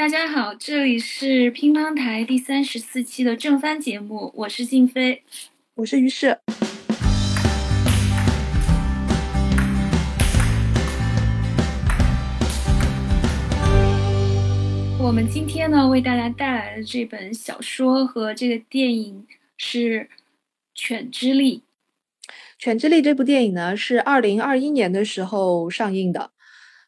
大家好，这里是乒乓台第三十四期的正番节目，我是静飞，我是于适。我们今天呢，为大家带来的这本小说和这个电影是《犬之力》。《犬之力》这部电影呢，是二零二一年的时候上映的，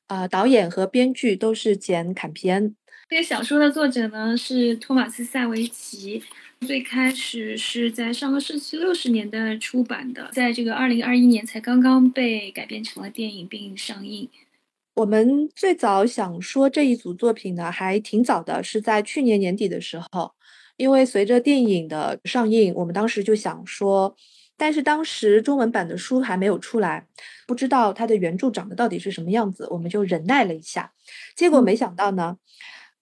啊，导演和编剧都是简·坎皮恩。这个小说的作者呢是托马斯·塞维奇，最开始是在上个世纪六十年代出版的，在这个二零二一年才刚刚被改编成了电影并上映。我们最早想说这一组作品呢，还挺早的，是在去年年底的时候，因为随着电影的上映，我们当时就想说，但是当时中文版的书还没有出来，不知道它的原著长得到底是什么样子，我们就忍耐了一下，结果没想到呢。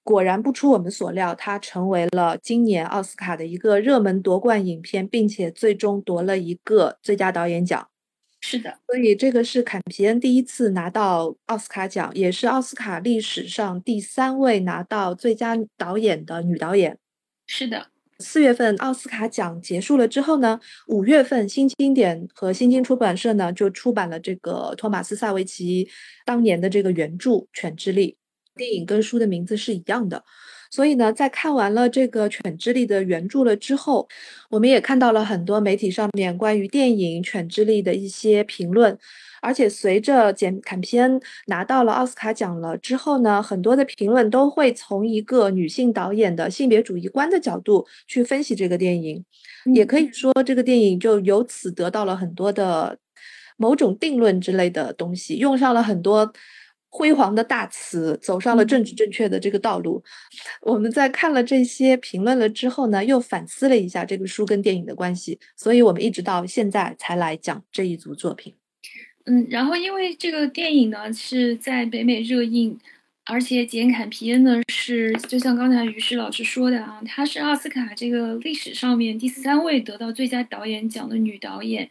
果然不出我们所料，它成为了今年奥斯卡的一个热门夺冠影片，并且最终夺了一个最佳导演奖。是的，所以这个是坎皮恩第一次拿到奥斯卡奖，也是奥斯卡历史上第三位拿到最佳导演的女导演。是的，四月份奥斯卡奖结束了之后呢，五月份新经典和新经出版社呢就出版了这个托马斯·萨维奇当年的这个原著《犬之力》。电影跟书的名字是一样的，所以呢，在看完了这个《犬之力》的原著了之后，我们也看到了很多媒体上面关于电影《犬之力》的一些评论。而且随着简坎片拿到了奥斯卡奖了之后呢，很多的评论都会从一个女性导演的性别主义观的角度去分析这个电影，也可以说这个电影就由此得到了很多的某种定论之类的东西，用上了很多。辉煌的大词，走上了政治正确的这个道路。我们在看了这些评论了之后呢，又反思了一下这个书跟电影的关系，所以我们一直到现在才来讲这一组作品。嗯，然后因为这个电影呢是在北美热映，而且简·坎皮恩呢是就像刚才于适老师说的啊，她是奥斯卡这个历史上面第三位得到最佳导演奖的女导演。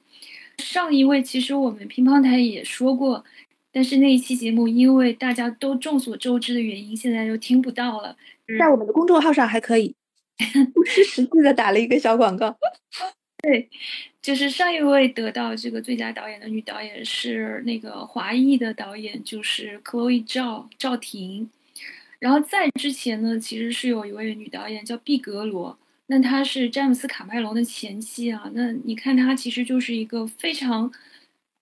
上一位其实我们乒乓台也说过。但是那一期节目，因为大家都众所周知的原因，现在又听不到了。在我们的公众号上还可以，不失时机的打了一个小广告。对，就是上一位得到这个最佳导演的女导演是那个华裔的导演，就是克洛伊赵赵婷。然后在之前呢，其实是有一位女导演叫毕格罗，那她是詹姆斯卡麦隆的前妻啊。那你看她其实就是一个非常，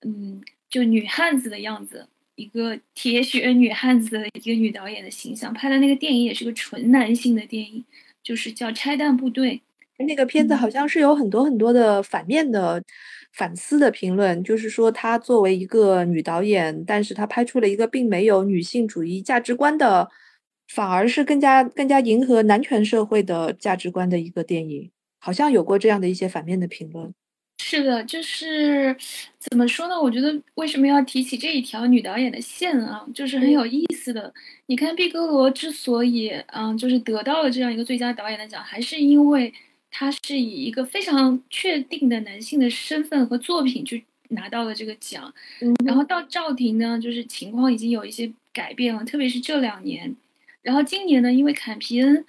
嗯。就女汉子的样子，一个铁血女汉子的一个女导演的形象，拍的那个电影也是个纯男性的电影，就是叫《拆弹部队》。那个片子好像是有很多很多的反面的反思的评论，就是说她作为一个女导演，但是她拍出了一个并没有女性主义价值观的，反而是更加更加迎合男权社会的价值观的一个电影，好像有过这样的一些反面的评论。是的，就是怎么说呢？我觉得为什么要提起这一条女导演的线啊，就是很有意思的。你看毕格罗之所以嗯，就是得到了这样一个最佳导演的奖，还是因为他是以一个非常确定的男性的身份和作品去拿到了这个奖。然后到赵婷呢，就是情况已经有一些改变了，特别是这两年。然后今年呢，因为坎皮恩，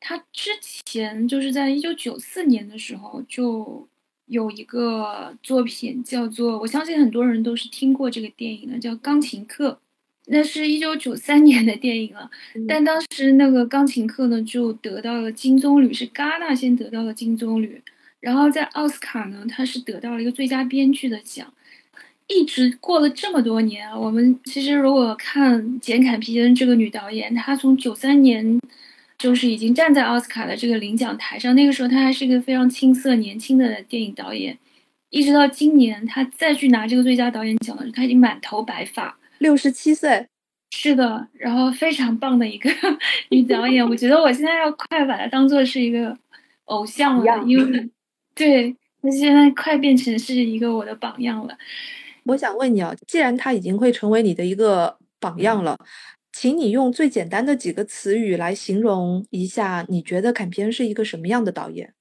他之前就是在一九九四年的时候就。有一个作品叫做，我相信很多人都是听过这个电影的，叫《钢琴课》，那是一九九三年的电影了。但当时那个《钢琴课》呢，就得到了金棕榈，是戛纳先得到了金棕榈，然后在奥斯卡呢，它是得到了一个最佳编剧的奖。一直过了这么多年啊，我们其实如果看简·坎皮恩这个女导演，她从九三年。就是已经站在奥斯卡的这个领奖台上，那个时候他还是一个非常青涩年轻的电影导演，一直到今年他再去拿这个最佳导演奖的时候，他已经满头白发，六十七岁，是的，然后非常棒的一个 女导演，我觉得我现在要快把她当做是一个偶像了，因为对她现在快变成是一个我的榜样了。我想问你啊，既然她已经会成为你的一个榜样了。请你用最简单的几个词语来形容一下，你觉得坎皮恩是一个什么样的导演？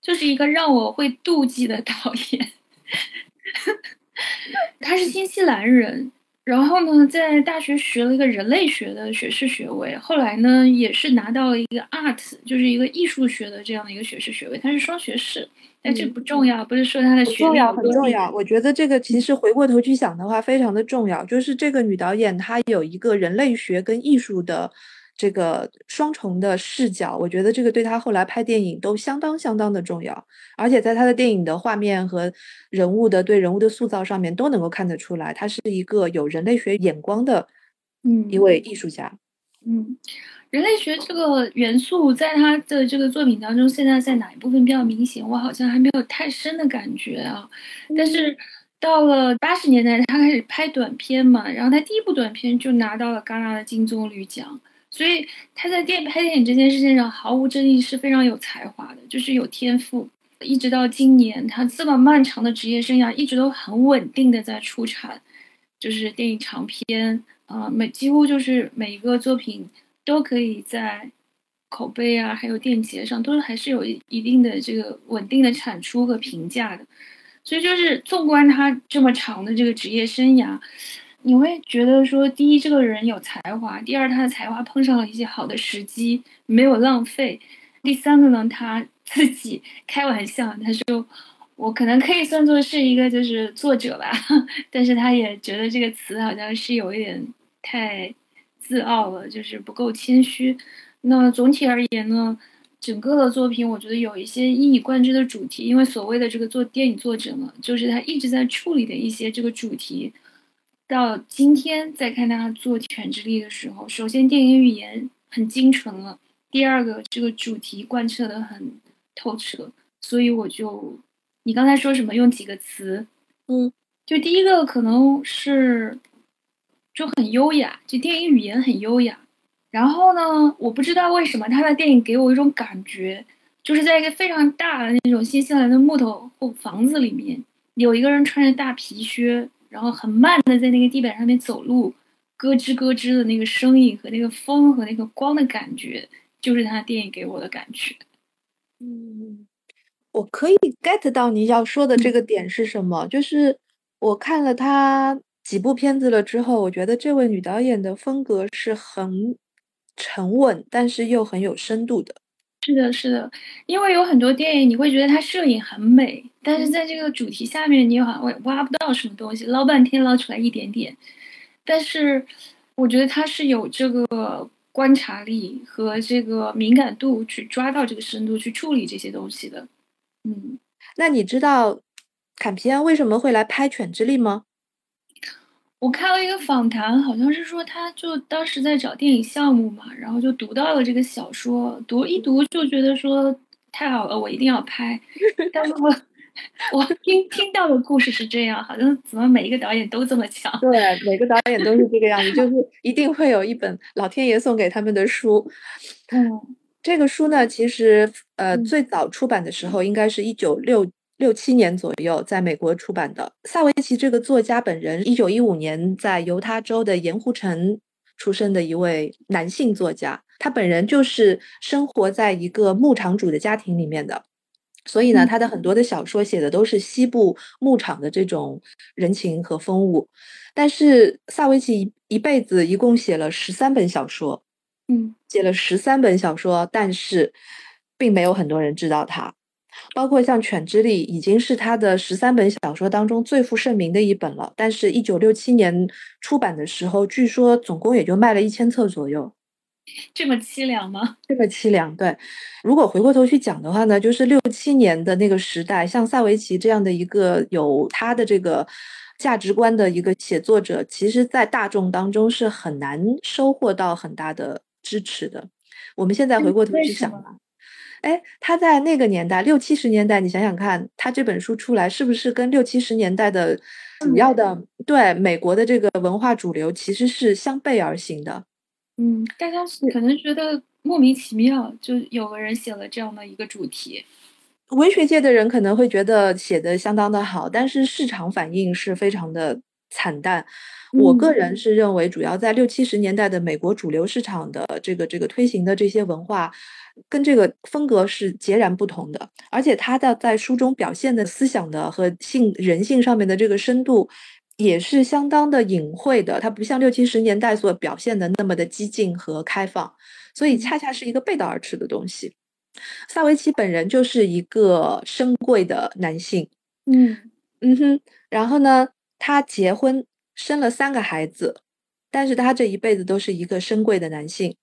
就是一个让我会妒忌的导演。他是新西兰人，然后呢，在大学学了一个人类学的学士学位，后来呢，也是拿到了一个 art，就是一个艺术学的这样的一个学士学位，他是双学士。但这不重要，不是说他的学历重要很重要。我觉得这个其实回过头去想的话，非常的重要。就是这个女导演她有一个人类学跟艺术的这个双重的视角，我觉得这个对他后来拍电影都相当相当的重要。而且在他的电影的画面和人物的对人物的塑造上面都能够看得出来，他是一个有人类学眼光的，嗯，一位艺术家，嗯。人类学这个元素在他的这个作品当中，现在在哪一部分比较明显？我好像还没有太深的感觉啊。但是到了八十年代，他开始拍短片嘛，然后他第一部短片就拿到了戛纳的金棕榈奖，所以他在电拍电影这件事情上毫无争议是非常有才华的，就是有天赋。一直到今年，他这么漫长的职业生涯一直都很稳定的在出产，就是电影长片啊，每几乎就是每一个作品。都可以在口碑啊，还有电影节上，都还是有一定的这个稳定的产出和评价的。所以就是纵观他这么长的这个职业生涯，你会觉得说，第一，这个人有才华；第二，他的才华碰上了一些好的时机，没有浪费；第三个呢，他 自己开玩笑，他说我可能可以算作是一个就是作者吧，但是他也觉得这个词好像是有一点太。自傲了，就是不够谦虚。那总体而言呢，整个的作品我觉得有一些一以贯之的主题，因为所谓的这个做电影作者嘛，就是他一直在处理的一些这个主题。到今天再看他做《犬之力》的时候，首先电影语言很精纯了，第二个这个主题贯彻的很透彻。所以我就，你刚才说什么？用几个词？嗯，就第一个可能是。就很优雅，就电影语言很优雅。然后呢，我不知道为什么他的电影给我一种感觉，就是在一个非常大的那种新西兰的木头房子里面，有一个人穿着大皮靴，然后很慢的在那个地板上面走路，咯吱咯吱的那个声音和那个风和那个光的感觉，就是他电影给我的感觉。嗯，我可以 get 到你要说的这个点是什么，就是我看了他。几部片子了之后，我觉得这位女导演的风格是很沉稳，但是又很有深度的。是的，是的，因为有很多电影你会觉得它摄影很美，但是在这个主题下面你好像挖不到什么东西，捞半天捞出来一点点。但是我觉得他是有这个观察力和这个敏感度去抓到这个深度去处理这些东西的。嗯，那你知道坎皮安为什么会来拍《犬之力》吗？我看了一个访谈，好像是说他就当时在找电影项目嘛，然后就读到了这个小说，读一读就觉得说太好了，我一定要拍。但是我 我听听到的故事是这样，好像怎么每一个导演都这么强？对，每个导演都是这个样子，就是一定会有一本老天爷送给他们的书。嗯，这个书呢，其实呃最早出版的时候应该是一九六。六七年左右，在美国出版的。萨维奇这个作家本人，一九一五年在犹他州的盐湖城出生的一位男性作家。他本人就是生活在一个牧场主的家庭里面的，所以呢，他的很多的小说写的都是西部牧场的这种人情和风物。但是萨维奇一辈子一共写了十三本小说，嗯，写了十三本小说，但是并没有很多人知道他。包括像《犬之力》已经是他的十三本小说当中最负盛名的一本了，但是，一九六七年出版的时候，据说总共也就卖了一千册左右。这么凄凉吗？这么凄凉。对，如果回过头去讲的话呢，就是六七年的那个时代，像萨维奇这样的一个有他的这个价值观的一个写作者，其实在大众当中是很难收获到很大的支持的。我们现在回过头去想。哎，他在那个年代，六七十年代，你想想看，他这本书出来，是不是跟六七十年代的主要的对美国的这个文化主流其实是相背而行的？嗯，大家可能觉得莫名其妙，就有个人写了这样的一个主题。文学界的人可能会觉得写的相当的好，但是市场反应是非常的惨淡。我个人是认为，主要在六七十年代的美国主流市场的这个这个推行的这些文化。跟这个风格是截然不同的，而且他的在书中表现的思想的和性人性上面的这个深度，也是相当的隐晦的，它不像六七十年代所表现的那么的激进和开放，所以恰恰是一个背道而驰的东西。萨维奇本人就是一个深贵的男性，嗯。嗯哼，然后呢，他结婚生了三个孩子，但是他这一辈子都是一个深贵的男性。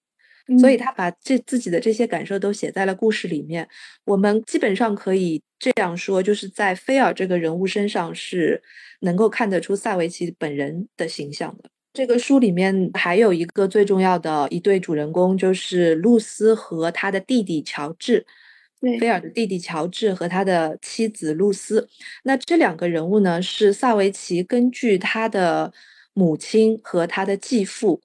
所以他把这自己的这些感受都写在了故事里面。我们基本上可以这样说，就是在菲尔这个人物身上是能够看得出萨维奇本人的形象的。这个书里面还有一个最重要的一对主人公，就是露丝和他的弟弟乔治。对，菲尔的弟弟乔治和他的妻子露丝。那这两个人物呢，是萨维奇根据他的母亲和他的继父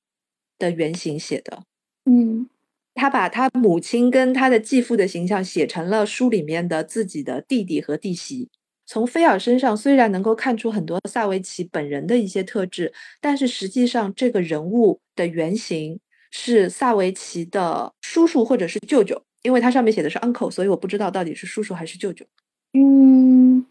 的原型写的。嗯，他把他母亲跟他的继父的形象写成了书里面的自己的弟弟和弟媳。从菲尔身上虽然能够看出很多萨维奇本人的一些特质，但是实际上这个人物的原型是萨维奇的叔叔或者是舅舅，因为他上面写的是 uncle，所以我不知道到底是叔叔还是舅舅。嗯，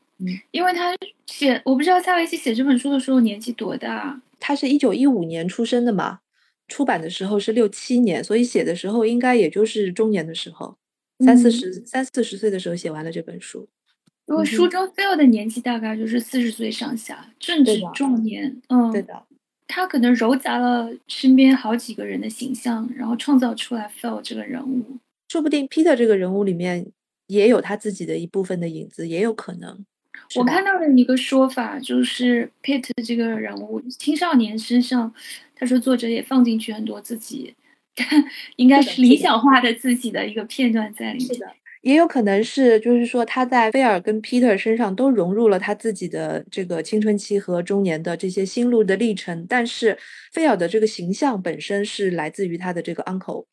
因为他写，我不知道萨维奇写这本书的时候年纪多大。他是一九一五年出生的嘛。出版的时候是六七年，所以写的时候应该也就是中年的时候，三四十、三四十岁的时候写完了这本书。如果书中菲尔的年纪大概就是四十岁上下，正值壮年。嗯，对的。他可能糅杂了身边好几个人的形象，然后创造出来菲尔这个人物。说不定 Peter 这个人物里面也有他自己的一部分的影子，也有可能。我看到了一个说法，就是 Peter 这个人物青少年身上。他说：“作者也放进去很多自己，应该是理想化的自己的一个片段在里面。是的，也有可能是，就是说他在菲尔跟 Peter 身上都融入了他自己的这个青春期和中年的这些心路的历程。但是菲尔的这个形象本身是来自于他的这个 uncle。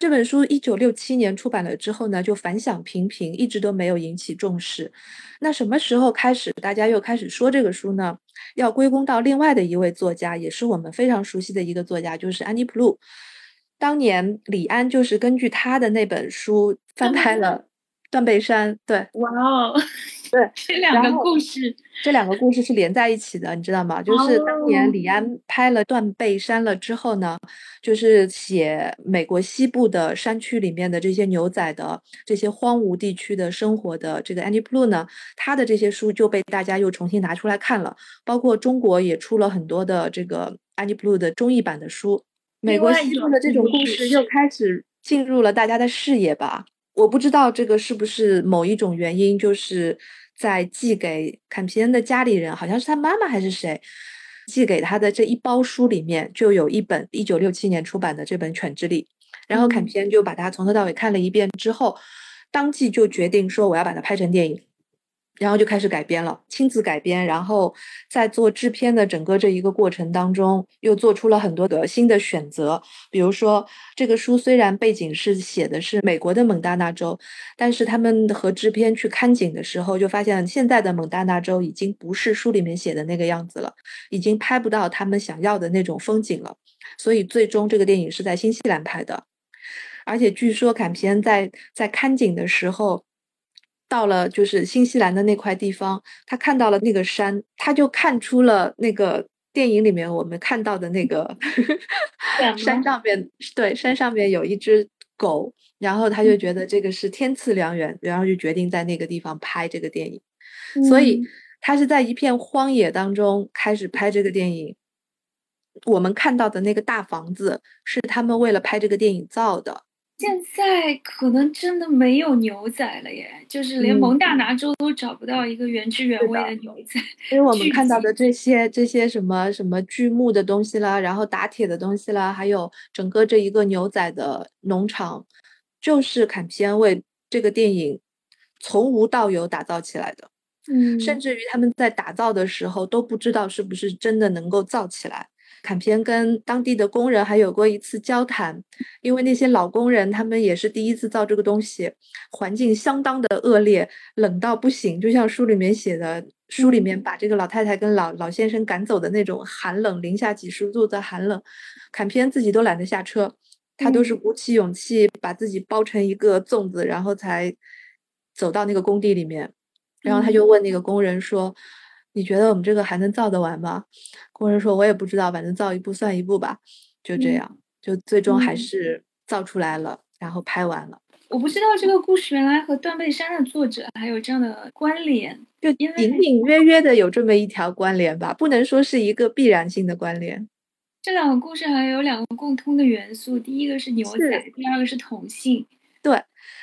这本书一九六七年出版了之后呢，就反响平平，一直都没有引起重视。那什么时候开始大家又开始说这个书呢？”要归功到另外的一位作家，也是我们非常熟悉的一个作家，就是安妮·普鲁。当年李安就是根据他的那本书翻拍了《断背山》。对，哇哦，对，这两个故事，这两个故事是连在一起的，你知道吗？就是当年李安拍了《断背山》了之后呢，就是写美国西部的山区里面的这些牛仔的这些荒芜地区的生活的这个安妮·普鲁呢，他的这些书就被大家又重新拿出来看了，包括中国也出了很多的这个安妮·普鲁的中译版的书。美国西部的这种故事又开始进入了大家的视野吧？我不知道这个是不是某一种原因，就是在寄给坎皮恩的家里人，好像是他妈妈还是谁，寄给他的这一包书里面就有一本一九六七年出版的这本《犬之力》，然后坎皮恩就把它从头到尾看了一遍之后，当即就决定说我要把它拍成电影。然后就开始改编了，亲自改编，然后在做制片的整个这一个过程当中，又做出了很多的新的选择。比如说，这个书虽然背景是写的是美国的蒙大拿州，但是他们和制片去看景的时候，就发现现在的蒙大拿州已经不是书里面写的那个样子了，已经拍不到他们想要的那种风景了。所以最终这个电影是在新西兰拍的，而且据说坎皮恩在在看景的时候。到了就是新西兰的那块地方，他看到了那个山，他就看出了那个电影里面我们看到的那个 山上边，对，山上面有一只狗，然后他就觉得这个是天赐良缘，然后就决定在那个地方拍这个电影。所以他是在一片荒野当中开始拍这个电影。我们看到的那个大房子是他们为了拍这个电影造的。现在可能真的没有牛仔了耶，就是连蒙大拿州都找不到一个原汁原味的牛仔。因为我们看到的这些这些什么什么锯木的东西啦，然后打铁的东西啦，还有整个这一个牛仔的农场，就是坎皮恩为这个电影从无到有打造起来的。嗯，甚至于他们在打造的时候都不知道是不是真的能够造起来。坎皮恩跟当地的工人还有过一次交谈，因为那些老工人他们也是第一次造这个东西，环境相当的恶劣，冷到不行，就像书里面写的，书里面把这个老太太跟老老先生赶走的那种寒冷，零下几十度的寒冷，坎皮恩自己都懒得下车，他都是鼓起勇气把自己包成一个粽子，然后才走到那个工地里面，然后他就问那个工人说。你觉得我们这个还能造得完吗？工人说，我也不知道，反正造一步算一步吧。就这样，就最终还是造出来了，然后拍完了。我不知道这个故事原来和断背山的作者还有这样的关联，就隐隐约约的有这么一条关联吧，不能说是一个必然性的关联。这两个故事好像有两个共通的元素，第一个是牛仔，第二个是同性。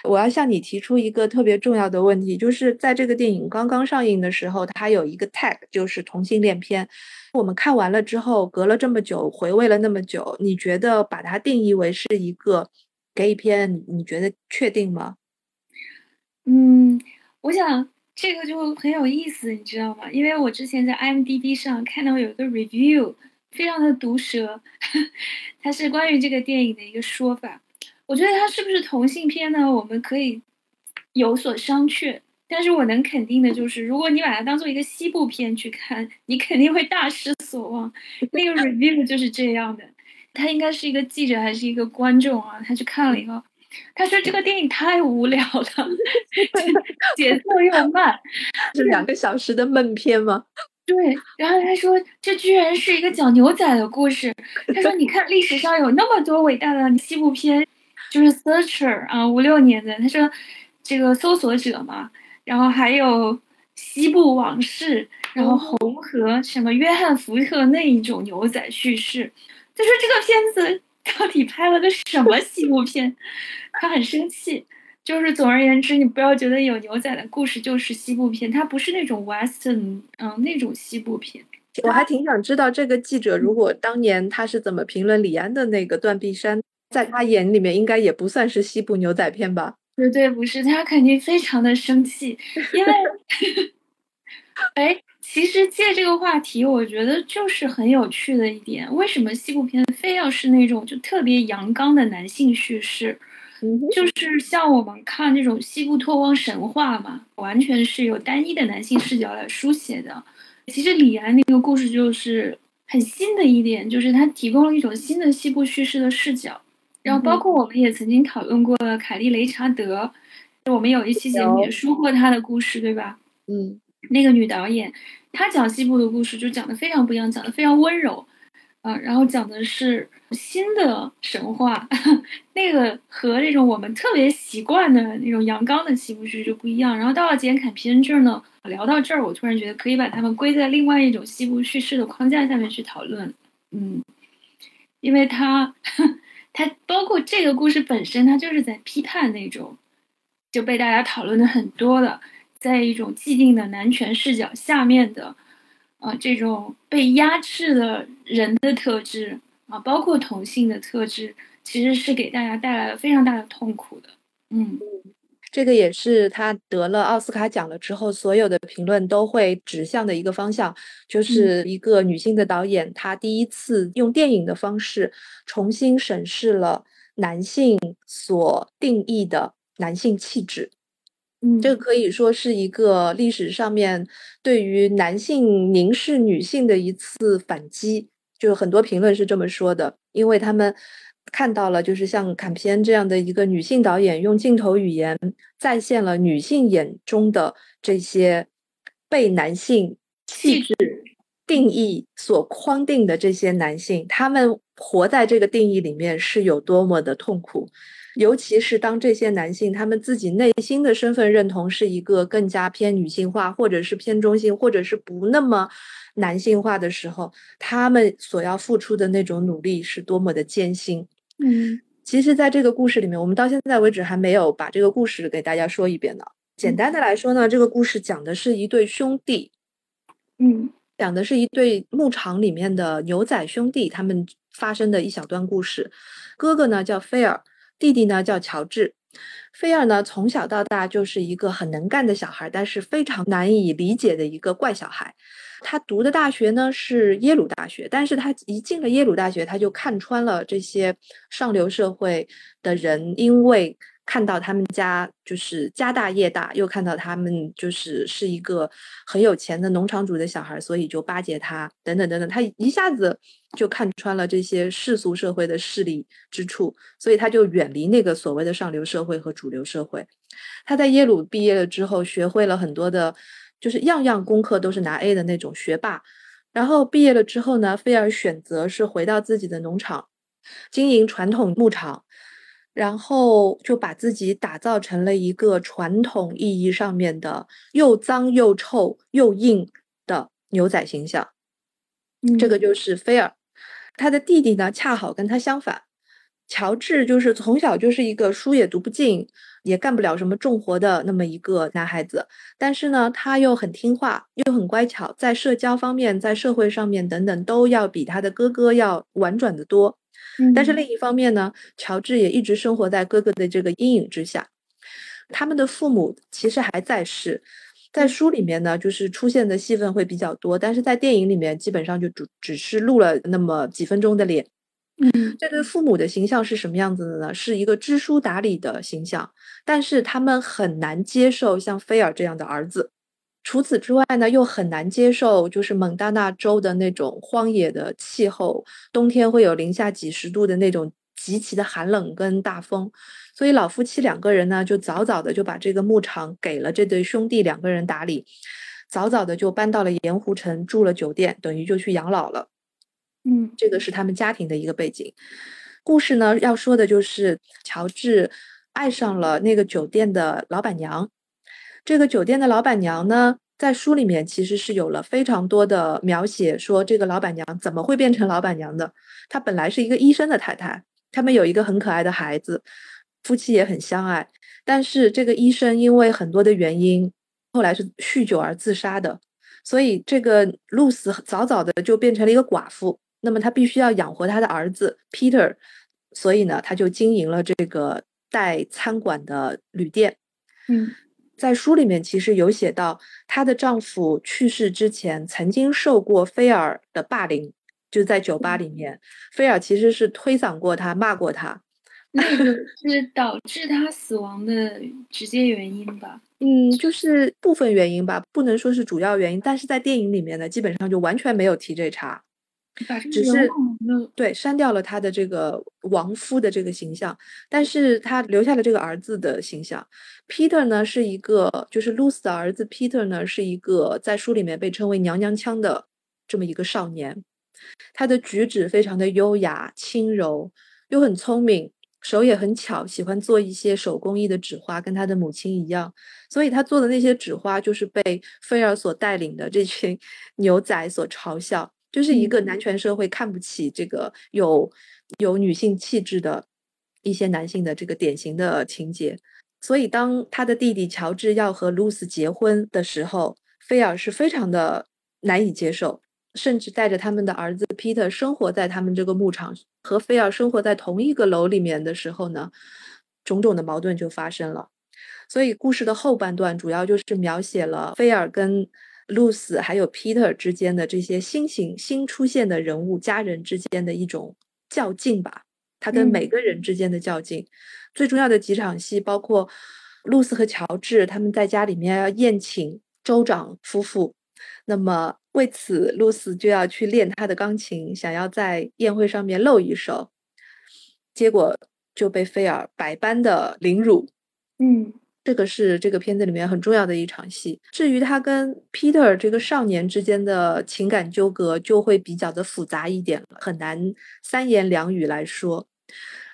我要向你提出一个特别重要的问题，就是在这个电影刚刚上映的时候，它有一个 tag，就是同性恋片。我们看完了之后，隔了这么久，回味了那么久，你觉得把它定义为是一个 gay 片，你觉得确定吗？嗯，我想这个就很有意思，你知道吗？因为我之前在 IMDB 上看到有一个 review，非常的毒舌，它是关于这个电影的一个说法。我觉得它是不是同性片呢？我们可以有所商榷。但是我能肯定的就是，如果你把它当做一个西部片去看，你肯定会大失所望。那个 review 就是这样的，他应该是一个记者还是一个观众啊？他去看了以后，他说这个电影太无聊了，节奏又慢，是两个小时的闷片吗？对。然后他说这居然是一个讲牛仔的故事。他说你看历史上有那么多伟大的西部片，就是 Searcher 啊，五六年的。他说这个搜索者嘛。然后还有《西部往事》，然后红河什么约翰福特那一种牛仔叙事，他说这个片子到底拍了个什么西部片？他很生气。就是总而言之，你不要觉得有牛仔的故事就是西部片，它不是那种 western，嗯，那种西部片。我还挺想知道这个记者如果当年他是怎么评论李安的那个《断臂山》，在他眼里面应该也不算是西部牛仔片吧？绝对不是，他肯定非常的生气，因为，哎，其实借这个话题，我觉得就是很有趣的一点，为什么西部片非要是那种就特别阳刚的男性叙事？就是像我们看这种西部拓荒神话嘛，完全是有单一的男性视角来书写的。其实李安那个故事就是很新的一点，就是他提供了一种新的西部叙事的视角。然后包括我们也曾经讨论过凯莉雷查德，我们有一期节目也说过她的故事，对吧？嗯，那个女导演，她讲西部的故事就讲的非常不一样，讲的非常温柔，啊，然后讲的是新的神话，那个和那种我们特别习惯的那种阳刚的西部叙事就不一样。然后到了简·坎皮恩这儿呢，聊到这儿，我突然觉得可以把他们归在另外一种西部叙事的框架下面去讨论，嗯，因为他。它包括这个故事本身，它就是在批判那种就被大家讨论的很多的，在一种既定的男权视角下面的，啊，这种被压制的人的特质啊，包括同性的特质，其实是给大家带来了非常大的痛苦的，嗯。这个也是他得了奥斯卡奖了之后，所有的评论都会指向的一个方向，就是一个女性的导演，她第一次用电影的方式重新审视了男性所定义的男性气质。嗯，这个可以说是一个历史上面对于男性凝视女性的一次反击，就是很多评论是这么说的，因为他们。看到了，就是像坎皮恩这样的一个女性导演，用镜头语言再现了女性眼中的这些被男性气质定义所框定的这些男性，他们活在这个定义里面是有多么的痛苦。尤其是当这些男性他们自己内心的身份认同是一个更加偏女性化，或者是偏中性，或者是不那么。男性化的时候，他们所要付出的那种努力是多么的艰辛。嗯，其实，在这个故事里面，我们到现在为止还没有把这个故事给大家说一遍呢。简单的来说呢，这个故事讲的是一对兄弟，嗯，讲的是一对牧场里面的牛仔兄弟他们发生的一小段故事。哥哥呢叫菲尔，弟弟呢叫乔治。菲尔呢从小到大就是一个很能干的小孩，但是非常难以理解的一个怪小孩。他读的大学呢是耶鲁大学，但是他一进了耶鲁大学，他就看穿了这些上流社会的人，因为看到他们家就是家大业大，又看到他们就是是一个很有钱的农场主的小孩，所以就巴结他，等等等等，他一下子就看穿了这些世俗社会的势力之处，所以他就远离那个所谓的上流社会和主流社会。他在耶鲁毕业了之后，学会了很多的。就是样样功课都是拿 A 的那种学霸。然后毕业了之后呢，菲尔选择是回到自己的农场，经营传统牧场，然后就把自己打造成了一个传统意义上面的又脏又臭又硬的牛仔形象。这个就是菲尔，他的弟弟呢，恰好跟他相反。乔治就是从小就是一个书也读不进，也干不了什么重活的那么一个男孩子，但是呢，他又很听话，又很乖巧，在社交方面，在社会上面等等，都要比他的哥哥要婉转的多。但是另一方面呢，乔治也一直生活在哥哥的这个阴影之下。他们的父母其实还在世，在书里面呢，就是出现的戏份会比较多，但是在电影里面基本上就只只是露了那么几分钟的脸。嗯，这对父母的形象是什么样子的呢？是一个知书达理的形象，但是他们很难接受像菲尔这样的儿子。除此之外呢，又很难接受就是蒙大拿州的那种荒野的气候，冬天会有零下几十度的那种极其的寒冷跟大风。所以老夫妻两个人呢，就早早的就把这个牧场给了这对兄弟两个人打理，早早的就搬到了盐湖城住了酒店，等于就去养老了。嗯，这个是他们家庭的一个背景。故事呢，要说的就是乔治爱上了那个酒店的老板娘。这个酒店的老板娘呢，在书里面其实是有了非常多的描写，说这个老板娘怎么会变成老板娘的？她本来是一个医生的太太，他们有一个很可爱的孩子，夫妻也很相爱。但是这个医生因为很多的原因，后来是酗酒而自杀的。所以这个露丝早早的就变成了一个寡妇。那么她必须要养活她的儿子 Peter，所以呢，他就经营了这个带餐馆的旅店。嗯，在书里面其实有写到，她的丈夫去世之前曾经受过菲尔的霸凌，就在酒吧里面，菲尔其实是推搡过她，骂过她。那个是导致她死亡的直接原因吧？嗯，就是部分原因吧，不能说是主要原因。但是在电影里面呢，基本上就完全没有提这茬。只是对删掉了他的这个亡夫的这个形象，但是他留下了这个儿子的形象。Peter 呢是一个，就是 Lucy 的儿子 Peter 呢是一个在书里面被称为娘娘腔的这么一个少年，他的举止非常的优雅轻柔，又很聪明，手也很巧，喜欢做一些手工艺的纸花，跟他的母亲一样。所以他做的那些纸花就是被菲尔所带领的这群 牛仔所嘲笑。就是一个男权社会看不起这个有有女性气质的一些男性的这个典型的情节，所以当他的弟弟乔治要和露丝结婚的时候，菲尔是非常的难以接受，甚至带着他们的儿子彼得生活在他们这个牧场，和菲尔生活在同一个楼里面的时候呢，种种的矛盾就发生了。所以故事的后半段主要就是描写了菲尔跟。露丝还有 Peter 之间的这些新型新出现的人物，家人之间的一种较劲吧。他跟每个人之间的较劲，最重要的几场戏包括露丝和乔治他们在家里面要宴请州长夫妇，那么为此露丝就要去练她的钢琴，想要在宴会上面露一手，结果就被菲尔百般的凌辱。嗯。这个是这个片子里面很重要的一场戏。至于他跟 Peter 这个少年之间的情感纠葛，就会比较的复杂一点了，很难三言两语来说。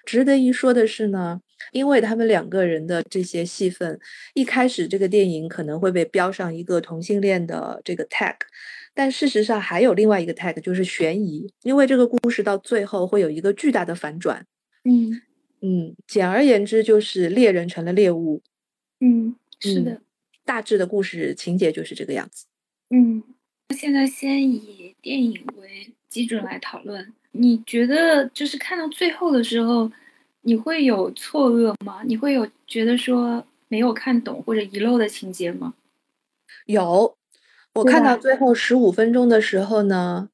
值得一说的是呢，因为他们两个人的这些戏份，一开始这个电影可能会被标上一个同性恋的这个 tag，但事实上还有另外一个 tag，就是悬疑。因为这个故事到最后会有一个巨大的反转。嗯嗯，简而言之就是猎人成了猎物。嗯，是的，大致的故事情节就是这个样子。嗯，现在先以电影为基准来讨论。你觉得就是看到最后的时候，你会有错愕吗？你会有觉得说没有看懂或者遗漏的情节吗？有，我看到最后十五分钟的时候呢，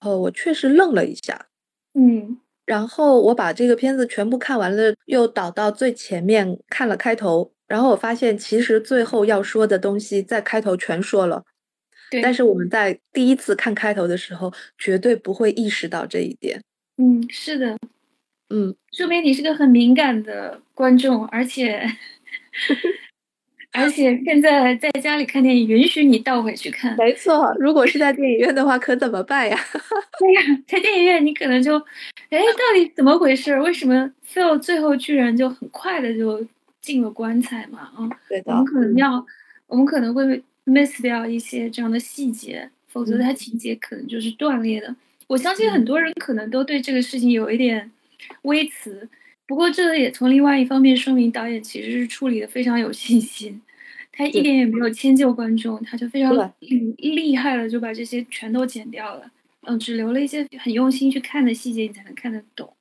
呃，我确实愣了一下。嗯，然后我把这个片子全部看完了，又导到最前面看了开头。然后我发现，其实最后要说的东西在开头全说了，但是我们在第一次看开头的时候，绝对不会意识到这一点。嗯，是的，嗯，说明你是个很敏感的观众，而且 而且现在在家里看电影，允许你倒回去看。没错，如果是在电影院的话，可怎么办呀？对呀，在电影院你可能就，哎，到底怎么回事？为什么 Phil 最后居然就很快的就进了棺材嘛？啊，对的。我们可能要，我们可能会 miss 掉一些这样的细节，否则它情节可能就是断裂的。我相信很多人可能都对这个事情有一点微词。不过，这也从另外一方面说明导演其实是处理的非常有信心，他一点也没有迁就观众，他就非常厉害了，就把这些全都剪掉了，嗯，只留了一些很用心去看的细节，你才能看得懂。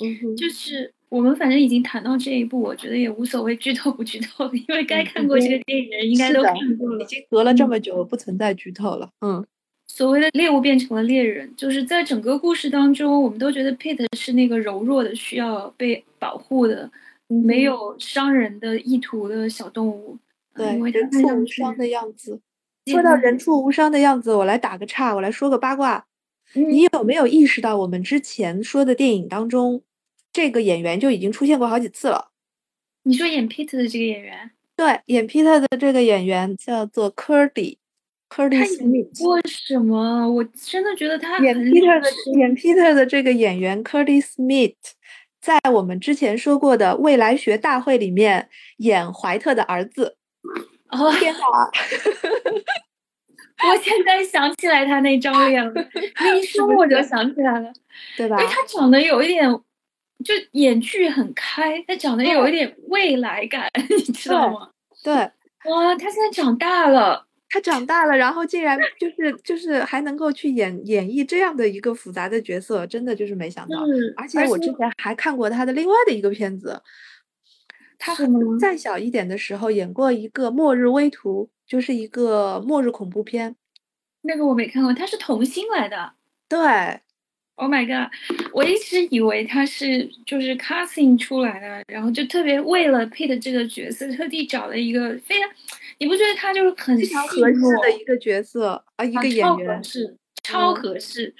嗯，就是我们反正已经谈到这一步，我觉得也无所谓剧透不剧透，因为该看过这个电影的人应该都看过了，已经隔了这么久，不存在剧透了。嗯。所谓的猎物变成了猎人，就是在整个故事当中，我们都觉得 Pete 是那个柔弱的、需要被保护的、没有伤人的意图的小动物。对，人畜无伤的样子。说到人畜无伤的样子，我来打个岔，我来说个八卦。你有没有意识到，我们之前说的电影当中，这个演员就已经出现过好几次了？你说演 Peter 的这个演员？对，演 Peter 的这个演员叫做 c u r d y 他演过什么？我真的觉得他演 Peter 的演 Peter 的这个演员 Curtis Smith，在我们之前说过的未来学大会里面演怀特的儿子。哦天哪！我现在想起来他那张脸了，你 一说我就想起来了，对吧？因为他长得有一点，就眼距很开，他长得有一点未来感，你知道吗？对。哇，他现在长大了。他长大了，然后竟然就是就是还能够去演演绎这样的一个复杂的角色，真的就是没想到。而且我之前还看过他的另外的一个片子，他再小一点的时候演过一个《末日危图》，就是一个末日恐怖片。那个我没看过，他是童星来的。对，Oh my god！我一直以为他是就是 casting 出来的，然后就特别为了配的这个角色，特地找了一个非常。你不觉得他就是很非常合适的一个角色啊，一个演员是超合适，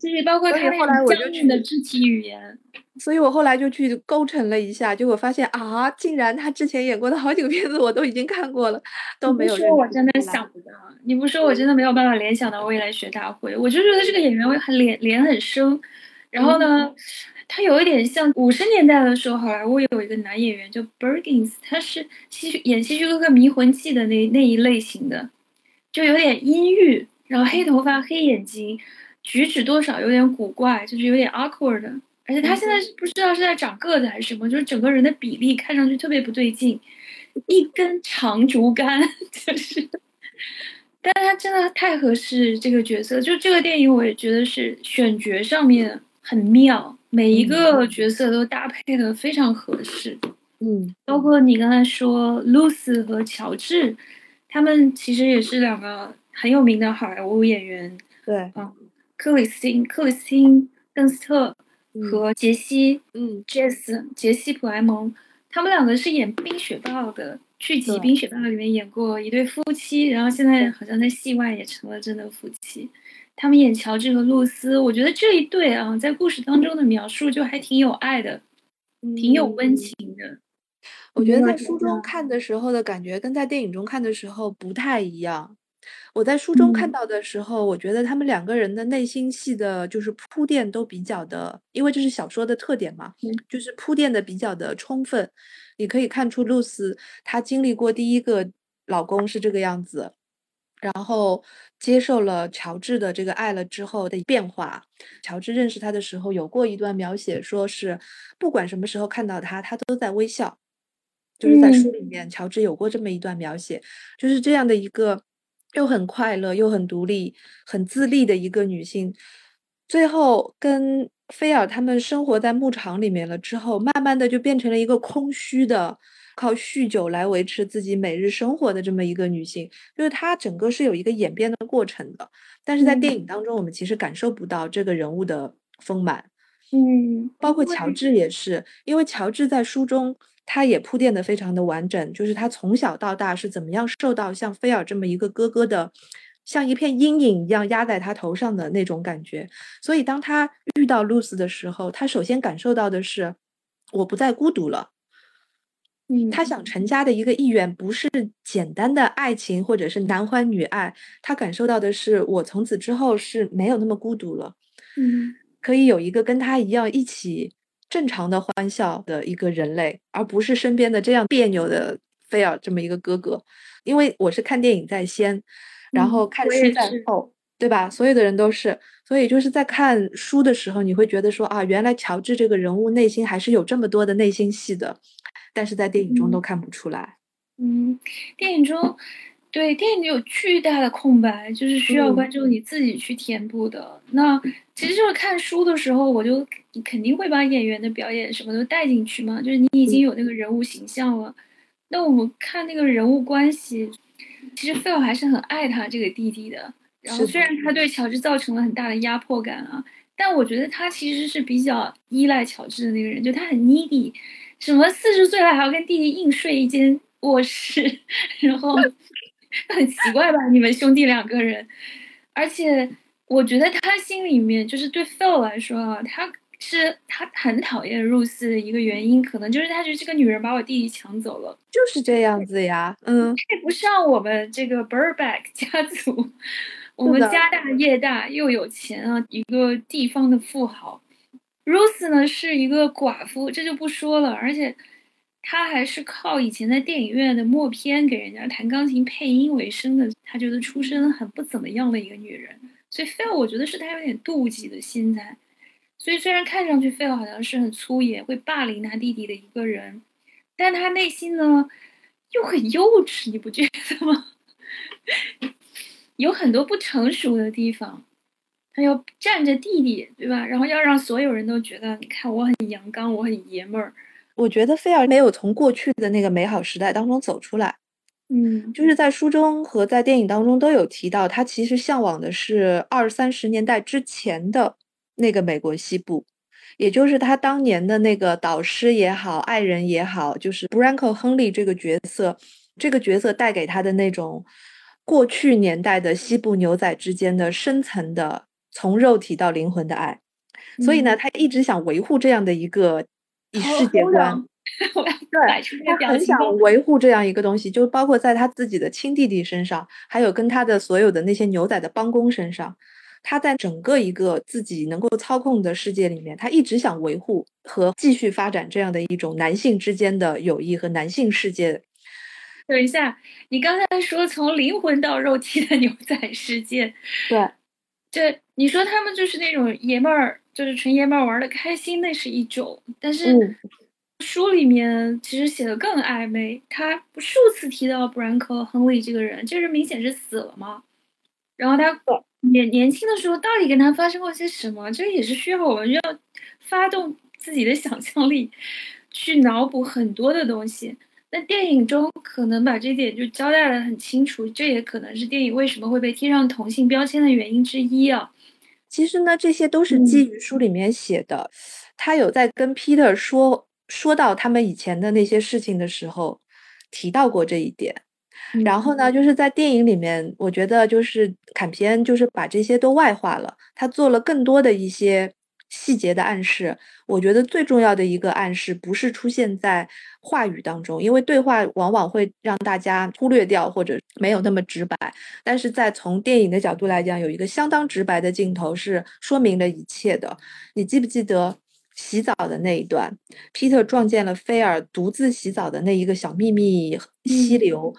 就是包括他那种僵硬的肢体语言。所以我后来就去勾陈了一下，结果发现啊，竟然他之前演过的好几个片子我都已经看过了，都没有。说我真的想不到，你不说我真的没有办法联想到未来学大会。我就觉得这个演员很脸脸很生，然后呢。他有一点像五十年代的时候，好莱坞有一个男演员叫 Bergins，他是戏剧演《戏剧哥哥迷魂记》的那那一类型的，就有点阴郁，然后黑头发、黑眼睛，举止多少有点古怪，就是有点 awkward 的。而且他现在不知道是在长个子还是什么，就是整个人的比例看上去特别不对劲，一根长竹竿，就是。但是他真的太合适这个角色，就这个电影我也觉得是选角上面很妙。每一个角色都搭配的非常合适，嗯，包括你刚才说露丝和乔治，他们其实也是两个很有名的好莱坞演员，对，嗯，克里斯汀、克里斯汀·邓斯特和杰西，嗯，，Jess，、杰西·普莱蒙，他们两个是演《冰雪暴》的剧集《冰雪暴》里面演过一对夫妻，然后现在好像在戏外也成了真的夫妻。他们演乔治和露丝，我觉得这一对啊，在故事当中的描述就还挺有爱的，挺有温情的。我觉得在书中看的时候的感觉跟在电影中看的时候不太一样。我在书中看到的时候，我觉得他们两个人的内心戏的就是铺垫都比较的，因为这是小说的特点嘛，就是铺垫的比较的充分。你可以看出露丝她经历过第一个老公是这个样子。然后接受了乔治的这个爱了之后的变化。乔治认识他的时候有过一段描写，说是不管什么时候看到他，他都在微笑。就是在书里面，乔治有过这么一段描写，就是这样的一个又很快乐又很独立、很自立的一个女性，最后跟菲尔他们生活在牧场里面了之后，慢慢的就变成了一个空虚的。靠酗酒来维持自己每日生活的这么一个女性，就是她整个是有一个演变的过程的。但是在电影当中，我们其实感受不到这个人物的丰满。嗯，包括乔治也是，因为乔治在书中他也铺垫的非常的完整，就是他从小到大是怎么样受到像菲尔这么一个哥哥的，像一片阴影一样压在他头上的那种感觉。所以当他遇到露丝的时候，他首先感受到的是，我不再孤独了。嗯，他想成家的一个意愿不是简单的爱情或者是男欢女爱，他感受到的是我从此之后是没有那么孤独了，嗯，可以有一个跟他一样一起正常的欢笑的一个人类，而不是身边的这样别扭的菲尔这么一个哥哥。因为我是看电影在先，然后看书在后，对吧？所有的人都是，所以就是在看书的时候，你会觉得说啊，原来乔治这个人物内心还是有这么多的内心戏的，但是在电影中都看不出来。嗯，电影中，对电影里有巨大的空白，就是需要观众你自己去填补的。那其实就是看书的时候，我就肯定会把演员的表演什么都带进去嘛，就是你已经有那个人物形象了。那我们看那个人物关系，其实费尔还是很爱他这个弟弟的。然后虽然他对乔治造成了很大的压迫感啊，但我觉得他其实是比较依赖乔治的那个人，就他很 needy，什么四十岁了还要跟弟弟硬睡一间卧室，然后 很奇怪吧？你们兄弟两个人，而且我觉得他心里面就是对 Phil 来说啊，他。是他很讨厌露丝的一个原因，可能就是他觉得这个女人把我弟弟抢走了，就是这样子呀。嗯，配不上我们这个 Burback 家族，我们家大业大又有钱啊，一个地方的富豪。Rose 呢是一个寡妇，这就不说了，而且她还是靠以前在电影院的默片给人家弹钢琴配音为生的，她觉得出身很不怎么样的一个女人，所以 Phil 我觉得是他有点妒忌的心态。所以，虽然看上去菲尔好像是很粗野、会霸凌他弟弟的一个人，但他内心呢又很幼稚，你不觉得吗？有很多不成熟的地方，他要占着弟弟，对吧？然后要让所有人都觉得，你看我很阳刚，我很爷们儿。我觉得菲尔没有从过去的那个美好时代当中走出来，嗯，就是在书中和在电影当中都有提到，他其实向往的是二三十年代之前的。那个美国西部，也就是他当年的那个导师也好，爱人也好，就是 Branko 亨利这个角色，这个角色带给他的那种过去年代的西部牛仔之间的深层的从肉体到灵魂的爱，所以呢，他一直想维护这样的一个以世界观，对，他很想维护这样一个东西，就包括在他自己的亲弟弟身上，还有跟他的所有的那些牛仔的帮工身上。他在整个一个自己能够操控的世界里面，他一直想维护和继续发展这样的一种男性之间的友谊和男性世界。等一下，你刚才说从灵魂到肉体的牛仔世界，对，这你说他们就是那种爷们儿，就是纯爷们儿玩的开心，那是一种。但是书里面其实写的更暧昧，他数次提到布兰克·亨利这个人，这人明显是死了嘛，然后他。年年轻的时候到底跟他发生过些什么？这个也是需要我们要发动自己的想象力，去脑补很多的东西。那电影中可能把这点就交代的很清楚，这也可能是电影为什么会被贴上同性标签的原因之一啊。其实呢，这些都是基于书里面写的。他有在跟 Peter 说说到他们以前的那些事情的时候，提到过这一点。然后呢，就是在电影里面，我觉得就是坎皮恩就是把这些都外化了，他做了更多的一些细节的暗示。我觉得最重要的一个暗示不是出现在话语当中，因为对话往往会让大家忽略掉或者没有那么直白。但是在从电影的角度来讲，有一个相当直白的镜头是说明了一切的。你记不记得洗澡的那一段？皮特撞见了菲尔独自洗澡的那一个小秘密溪流。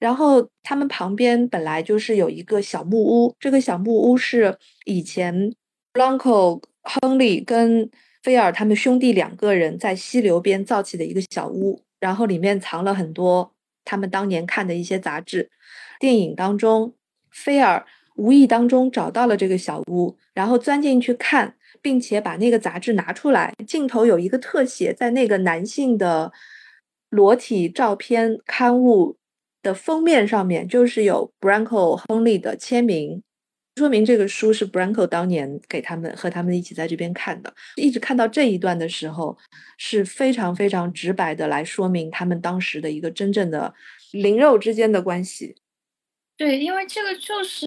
然后他们旁边本来就是有一个小木屋，这个小木屋是以前 Blanco 亨利跟菲尔他们兄弟两个人在溪流边造起的一个小屋，然后里面藏了很多他们当年看的一些杂志。电影当中，菲尔无意当中找到了这个小屋，然后钻进去看，并且把那个杂志拿出来，镜头有一个特写，在那个男性的裸体照片刊物。的封面上面就是有 Branko 亨利的签名，说明这个书是 Branko 当年给他们和他们一起在这边看的。一直看到这一段的时候，是非常非常直白的来说明他们当时的一个真正的灵肉之间的关系。对，因为这个就是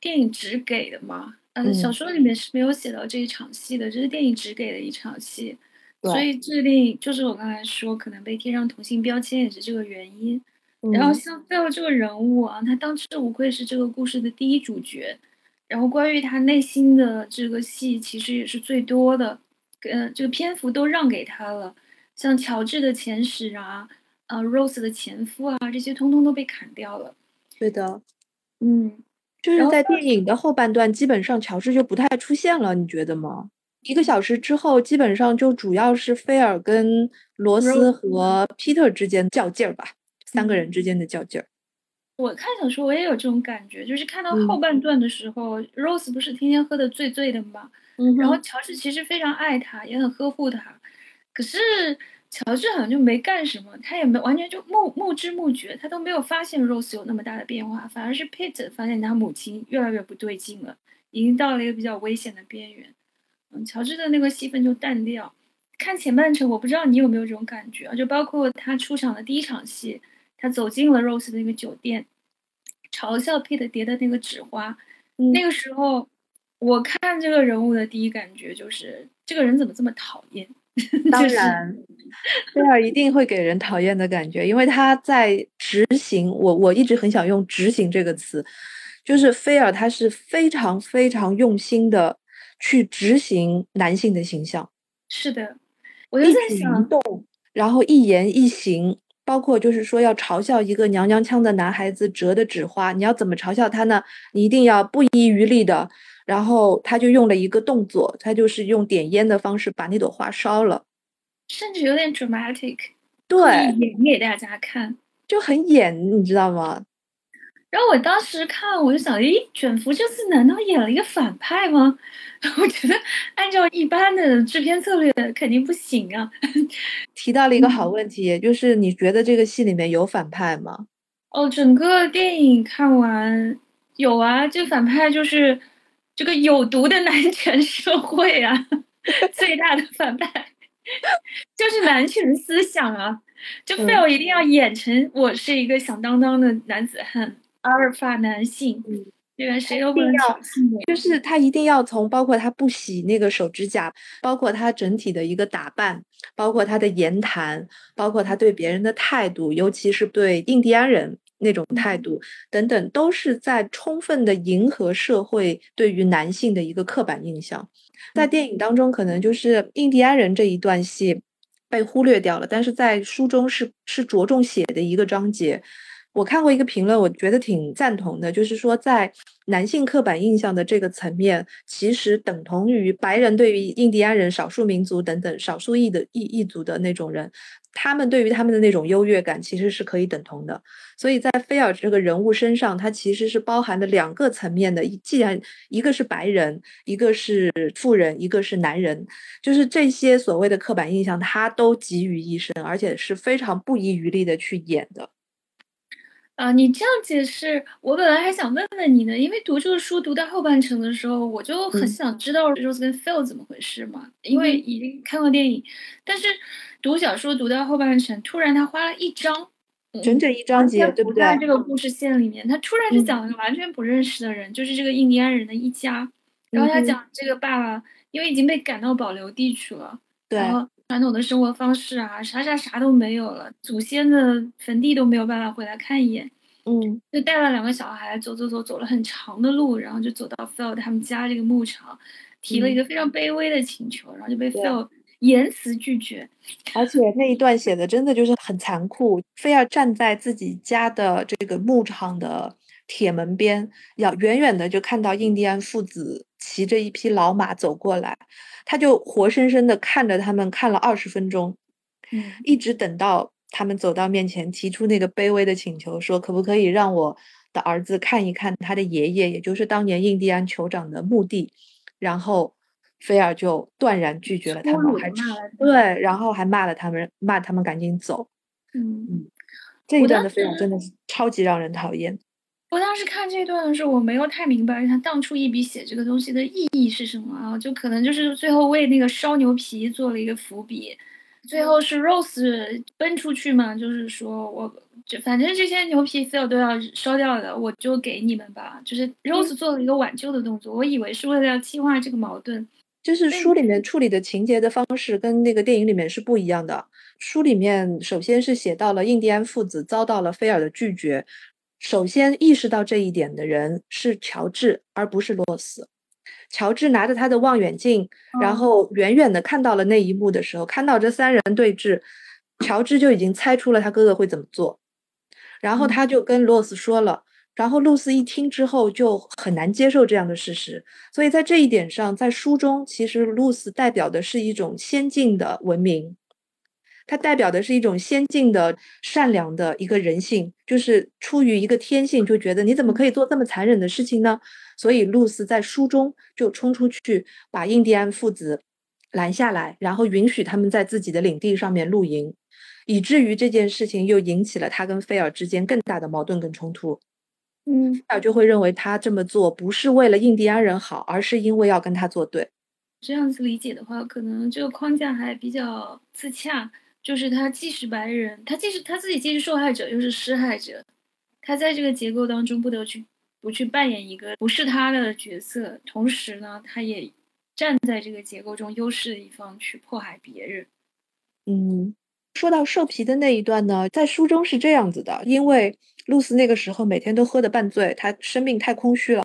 电影只给的嘛，嗯，小说里面是没有写到这一场戏的，这是电影只给的一场戏。所以这个电影就是我刚才说，可能被贴上同性标签也是这个原因。然后像 Phil 这个人物啊，他当之无愧是这个故事的第一主角。然后关于他内心的这个戏，其实也是最多的，呃，这个篇幅都让给他了。像乔治的前史啊，呃，Rose 的前夫啊，这些通通都被砍掉了。对的，嗯，就是在电影的后半段，基本上乔治就不太出现了，你觉得吗？一个小时之后，基本上就主要是菲尔跟罗斯和 Peter 之间较劲儿吧。三个人之间的较劲儿，我看小说我也有这种感觉，就是看到后半段的时候，Rose 不是天天喝的醉醉的嘛，然后乔治其实非常爱她，也很呵护她，可是乔治好像就没干什么，他也没完全就目目知目觉，他都没有发现 Rose 有那么大的变化，反而是 Pete 发现他母亲越来越不对劲了，已经到了一个比较危险的边缘，嗯，乔治的那个戏份就淡掉。看前半程，我不知道你有没有这种感觉啊，就包括他出场的第一场戏。他走进了 Rose 的那个酒店，嘲笑 Pete 叠的那个纸花。那个时候，我看这个人物的第一感觉就是，这个人怎么这么讨厌？当然，菲尔一定会给人讨厌的感觉，因为他在执行。我我一直很想用“执行”这个词，就是菲尔他是非常非常用心的去执行男性的形象。是的，我就在想，动，然后一言一行。包括就是说要嘲笑一个娘娘腔的男孩子折的纸花，你要怎么嘲笑他呢？你一定要不遗余力的，然后他就用了一个动作，他就是用点烟的方式把那朵花烧了，甚至有点 dramatic，对，演给大家看，就很演，你知道吗？然后我当时看，我就想，咦，卷福这次难道演了一个反派吗？我觉得按照一般的制片策略，肯定不行啊。提到了一个好问题，就是你觉得这个戏里面有反派吗？哦，整个电影看完有啊，这反派就是这个有毒的男权社会啊，最大的反派就是男权思想啊，就非要一定要演成我是一个响当当的男子汉。阿尔法男性，对吧？谁都不能要，就是他一定要从包括他不洗那个手指甲，包括他整体的一个打扮，包括他的言谈，包括他对别人的态度，尤其是对印第安人那种态度等等，都是在充分的迎合社会对于男性的一个刻板印象。在电影当中，可能就是印第安人这一段戏被忽略掉了，但是在书中是是着重写的一个章节。我看过一个评论，我觉得挺赞同的，就是说，在男性刻板印象的这个层面，其实等同于白人对于印第安人、少数民族等等少数裔的异异族的那种人，他们对于他们的那种优越感，其实是可以等同的。所以在菲尔这个人物身上，他其实是包含的两个层面的。既然一个是白人，一个是富人，一个是男人，就是这些所谓的刻板印象，他都集于一身，而且是非常不遗余力的去演的。啊，你这样解释，我本来还想问问你呢，因为读这个书读到后半程的时候，我就很想知道 Rose 跟 Phil 怎么回事嘛，因为已经看过电影，但是读小说读到后半程，突然他花了一章，整整一章节，对不对？在这个故事线里面，他突然就讲了个完全不认识的人，就是这个印第安人的一家，然后他讲这个爸爸因为已经被赶到保留地去了，对。传统的生活方式啊，啥啥啥都没有了，祖先的坟地都没有办法回来看一眼。嗯，就带了两个小孩走走走，走了很长的路，然后就走到 Phil 他们家这个牧场，提了一个非常卑微的请求，然后就被 Phil 严词拒绝。而且那一段写的真的就是很残酷，非要站在自己家的这个牧场的铁门边，要远远的就看到印第安父子骑着一匹老马走过来。他就活生生的看着他们看了二十分钟，嗯，一直等到他们走到面前，提出那个卑微的请求，说可不可以让我的儿子看一看他的爷爷，也就是当年印第安酋长的墓地，然后菲尔就断然拒绝了他们，还对，然后还骂了他们，骂他们赶紧走，嗯嗯，这一段的菲尔真的是超级让人讨厌。我当时看这段的时候，我没有太明白他当初一笔写这个东西的意义是什么啊？就可能就是最后为那个烧牛皮做了一个伏笔，最后是 Rose 奔出去嘛，就是说我就反正这些牛皮 Phil 都要烧掉的，我就给你们吧。就是 Rose 做了一个挽救的动作，我以为是为了要激化这个矛盾。就是书里面处理的情节的方式跟那个电影里面是不一样的。书里面首先是写到了印第安父子遭到了菲尔的拒绝，首先意识到这一点的人是乔治，而不是洛斯。乔治拿着他的望远镜，然后远远的看到了那一幕的时候，看到这三人对峙，乔治就已经猜出了他哥哥会怎么做，然后他就跟洛斯说了。然后露丝一听之后就很难接受这样的事实，所以在这一点上，在书中其实露丝代表的是一种先进的文明，它代表的是一种先进的善良的一个人性，就是出于一个天性，就觉得你怎么可以做这么残忍的事情呢？所以露丝在书中就冲出去把印第安父子拦下来，然后允许他们在自己的领地上面露营，以至于这件事情又引起了他跟菲尔之间更大的矛盾跟冲突。嗯，菲尔就会认为他这么做不是为了印第安人好，而是因为要跟他作对。这样子理解的话，可能这个框架还比较自洽。就是他既是白人，他既是他自己既是受害者又是施害者，他在这个结构当中不得去不去扮演一个不是他的角色，同时呢，他也站在这个结构中优势的一方去迫害别人。嗯，说到兽皮的那一段呢，在书中是这样子的，因为。露丝那个时候每天都喝得半醉，她生命太空虚了，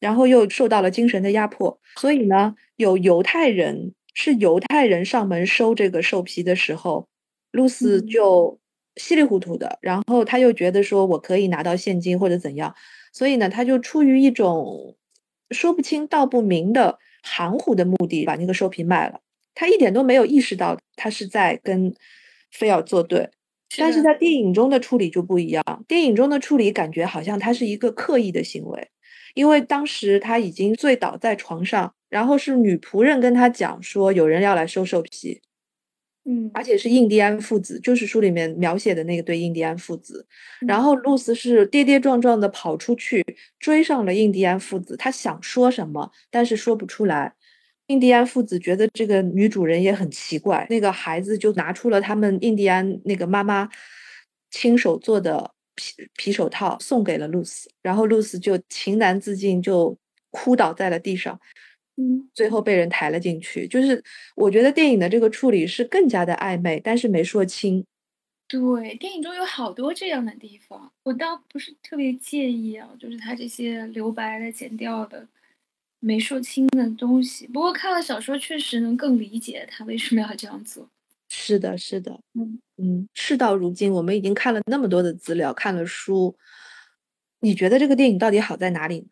然后又受到了精神的压迫，所以呢，有犹太人是犹太人上门收这个兽皮的时候，露丝就稀里糊涂的，然后他又觉得说我可以拿到现金或者怎样，所以呢，他就出于一种说不清道不明的含糊的目的，把那个兽皮卖了。他一点都没有意识到他是在跟菲尔作对。但是在电影中的处理就不一样，电影中的处理感觉好像他是一个刻意的行为，因为当时他已经醉倒在床上，然后是女仆人跟他讲说有人要来收兽皮，嗯，而且是印第安父子，就是书里面描写的那个对印第安父子，然后露丝是跌跌撞撞的跑出去追上了印第安父子，他想说什么，但是说不出来。印第安父子觉得这个女主人也很奇怪，那个孩子就拿出了他们印第安那个妈妈亲手做的皮皮手套送给了露丝，然后露丝就情难自禁，就哭倒在了地上，嗯，最后被人抬了进去。就是我觉得电影的这个处理是更加的暧昧，但是没说清。对，电影中有好多这样的地方，我倒不是特别介意啊，就是他这些留白的、剪掉的。没说清的东西，不过看了小说确实能更理解他为什么要这样做。是的，是的，嗯嗯。事到如今，我们已经看了那么多的资料，看了书，你觉得这个电影到底好在哪里？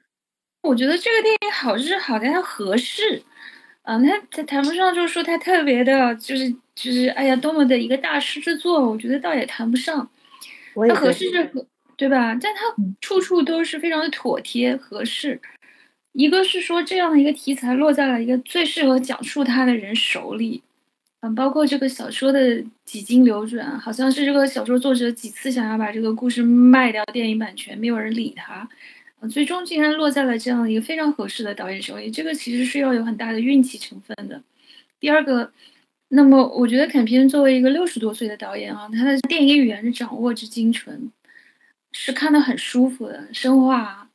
我觉得这个电影好是好在它合适，嗯，它它谈不上就是说它特别的，就是就是哎呀多么的一个大师之作，我觉得倒也谈不上。它合适是合，对吧？但它处处都是非常的妥帖合适。一个是说这样的一个题材落在了一个最适合讲述它的人手里，嗯，包括这个小说的几经流转，好像是这个小说作者几次想要把这个故事卖掉电影版权，没有人理他，最终竟然落在了这样一个非常合适的导演手里，这个其实是要有很大的运气成分的。第二个，那么我觉得坎皮恩作为一个六十多岁的导演啊，他的电影语言是掌握之精纯，是看得很舒服的，生化。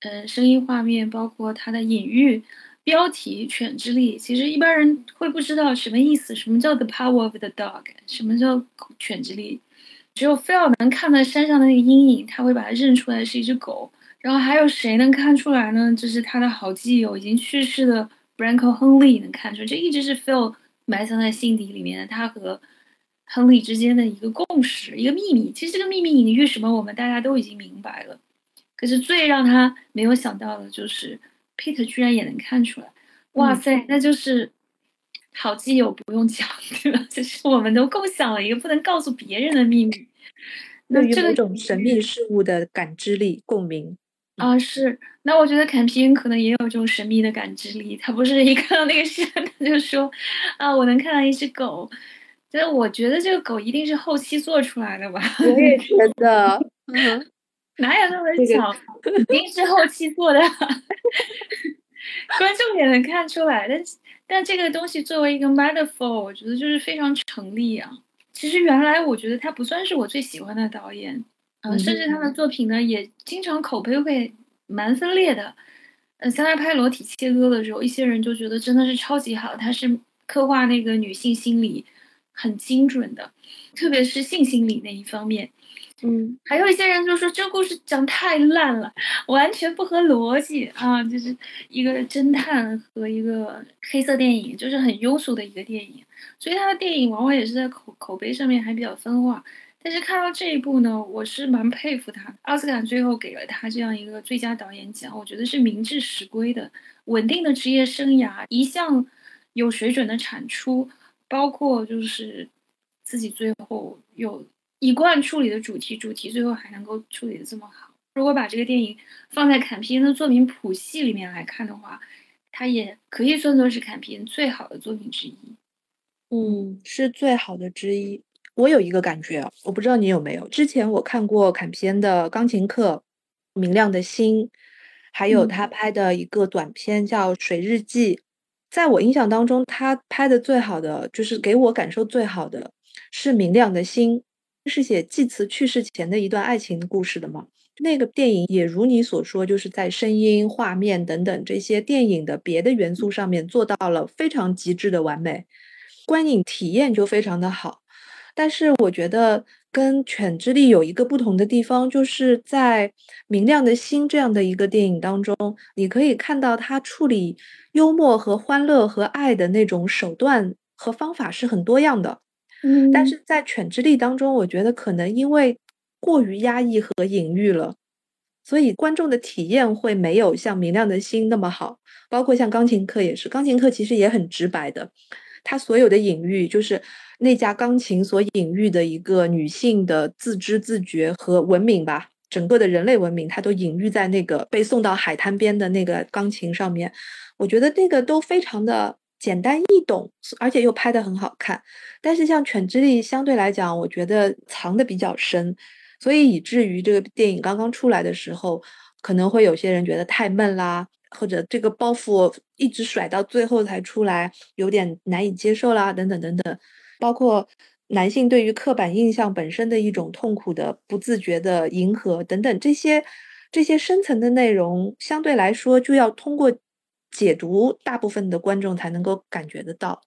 嗯，声音、画面，包括它的隐喻、标题、犬之力，其实一般人会不知道什么意思。什么叫 the power of the dog？什么叫犬之力？只有菲尔能看到山上的那个阴影，他会把它认出来是一只狗。然后还有谁能看出来呢？就是他的好基友已经去世的 Branko 亨利能看出，这一直是 Phil 埋藏在心底里面的，他和亨利之间的一个共识、一个秘密。其实这个秘密隐喻什么，我们大家都已经明白了。可是最让他没有想到的就是，Peter 居然也能看出来，哇塞，那就是好基友不用讲，对吧？就是我们都共享了一个不能告诉别人的秘密。那这个种神秘事物的感知力、共鸣啊，是。那我觉得坎皮恩可能也有这种神秘的感知力，他不是一看到 那个山他就说啊，我能看到一只狗。就是我觉得这个狗一定是后期做出来的吧？我也觉得，嗯。哪有那么巧？一定是后期做的，观众也能看出来。但但这个东西作为一个 metaphor，我觉得就是非常成立啊。其实原来我觉得他不算是我最喜欢的导演，嗯，甚至他的作品呢也经常口碑会蛮分裂的。呃，在他拍裸体切割的时候，一些人就觉得真的是超级好，他是刻画那个女性心理很精准的，特别是性心理那一方面。嗯，还有一些人就说这故事讲太烂了，完全不合逻辑啊！就是一个侦探和一个黑色电影，就是很庸俗的一个电影。所以他的电影往往也是在口口碑上面还比较分化。但是看到这一部呢，我是蛮佩服他。奥斯卡最后给了他这样一个最佳导演奖，我觉得是名至实归的。稳定的职业生涯，一项有水准的产出，包括就是自己最后有。一贯处理的主题，主题最后还能够处理的这么好。如果把这个电影放在坎皮恩的作品谱系里面来看的话，它也可以算作是坎皮恩最好的作品之一。嗯，是最好的之一。我有一个感觉，我不知道你有没有。之前我看过坎皮恩的《钢琴课》《明亮的心》，还有他拍的一个短片叫《水日记》。在我印象当中，他拍的最好的，就是给我感受最好的是《明亮的心》。是写祭慈去世前的一段爱情故事的吗？那个电影也如你所说，就是在声音、画面等等这些电影的别的元素上面做到了非常极致的完美，观影体验就非常的好。但是我觉得跟《犬之力》有一个不同的地方，就是在《明亮的心》这样的一个电影当中，你可以看到他处理幽默和欢乐和爱的那种手段和方法是很多样的。嗯，但是在《犬之力》当中，我觉得可能因为过于压抑和隐喻了，所以观众的体验会没有像《明亮的心》那么好。包括像《钢琴课》也是，《钢琴课》其实也很直白的，它所有的隐喻就是那架钢琴所隐喻的一个女性的自知自觉和文明吧，整个的人类文明，它都隐喻在那个被送到海滩边的那个钢琴上面。我觉得那个都非常的。简单易懂，而且又拍得很好看。但是像《犬之力》相对来讲，我觉得藏的比较深，所以以至于这个电影刚刚出来的时候，可能会有些人觉得太闷啦，或者这个包袱一直甩到最后才出来，有点难以接受啦，等等等等。包括男性对于刻板印象本身的一种痛苦的不自觉的迎合等等，这些这些深层的内容，相对来说就要通过。解读大部分的观众才能够感觉得到，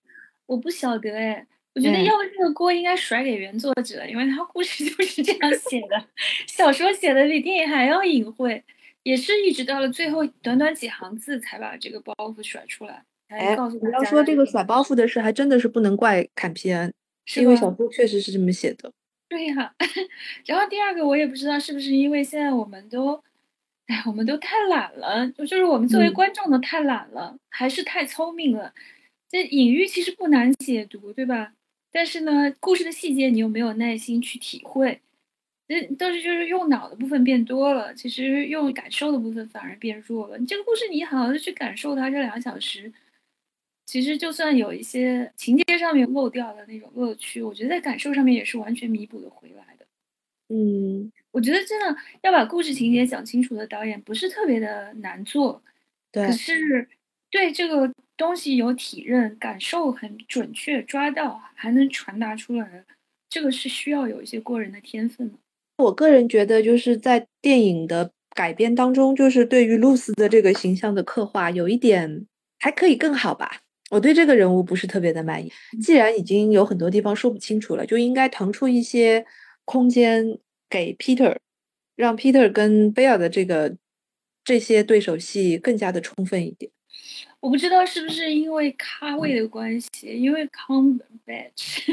我不晓得哎，我觉得要这个锅应该甩给原作者，因为他故事就是 这样写的，小说写的比电影还要隐晦，也是一直到了最后短短几行字才把这个包袱甩出来。哎，你要说这个甩包袱的事，还真的是不能怪坎皮恩，是因为小说确实是这么写的。对呀，然后第二个我也不知道是不是因为现在我们都。哎，我们都太懒了，就就是我们作为观众都太懒了，还是太聪明了。这隐喻其实不难解读，对吧？但是呢，故事的细节你又没有耐心去体会，这都是就是用脑的部分变多了，其实用感受的部分反而变弱了。你这个故事你好好的去感受它，这两个小时，其实就算有一些情节上面漏掉的那种乐趣，我觉得在感受上面也是完全弥补的回来的。嗯。我觉得真的要把故事情节讲清楚的导演不是特别的难做，对。可是对这个东西有体认、感受很准确、抓到还能传达出来，这个是需要有一些过人的天分的。我个人觉得，就是在电影的改编当中，就是对于露丝的这个形象的刻画，有一点还可以更好吧。我对这个人物不是特别的满意。既然已经有很多地方说不清楚了，就应该腾出一些空间。给 Peter，让 Peter 跟贝尔的这个这些对手戏更加的充分一点。我不知道是不是因为咖位的关系，因为 Cumberbatch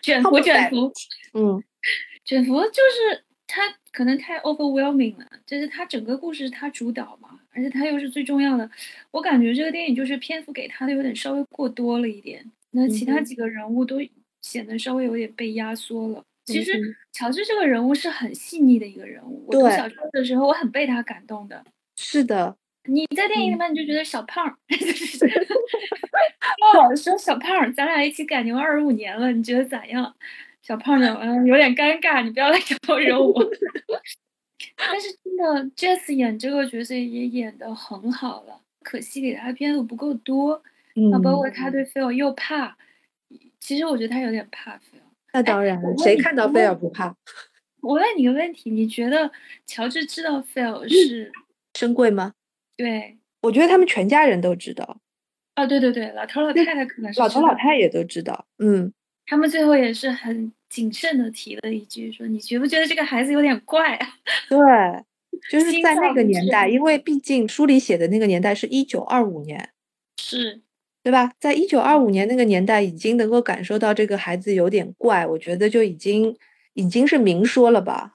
卷 福卷福，嗯，卷福就是他可能太 overwhelming 了，就是他整个故事他主导嘛，而且他又是最重要的。我感觉这个电影就是篇幅给他的有点稍微过多了一点，那其他几个人物都显得稍微有点被压缩了。其实乔治这个人物是很细腻的一个人物。我读小说的时候，我很被他感动的。是的，你在电影里面你就觉得小胖，老说小胖，咱俩一起赶牛二十五年了，你觉得咋样？小胖就嗯有点尴尬，你不要来招惹我。但是真的，Jess 演这个角色也演的很好了，可惜给他篇幅不够多。嗯，包括他对 Phil 又怕，其实我觉得他有点怕 Phil。那当然了，谁看到菲尔不怕？我问你个问题，你觉得乔治知道菲尔是珍贵吗？对，我觉得他们全家人都知道。啊，对对对，老头老太太可能是老头老太也都知道。嗯，他们最后也是很谨慎的提了一句，说：“你觉不觉得这个孩子有点怪啊？” 对，就是在那个年代，因为毕竟书里写的那个年代是一九二五年，是，对吧？在一九二五年那个年代，已经能够感受到这个孩子有点怪，我觉得就已经已经是明说了吧。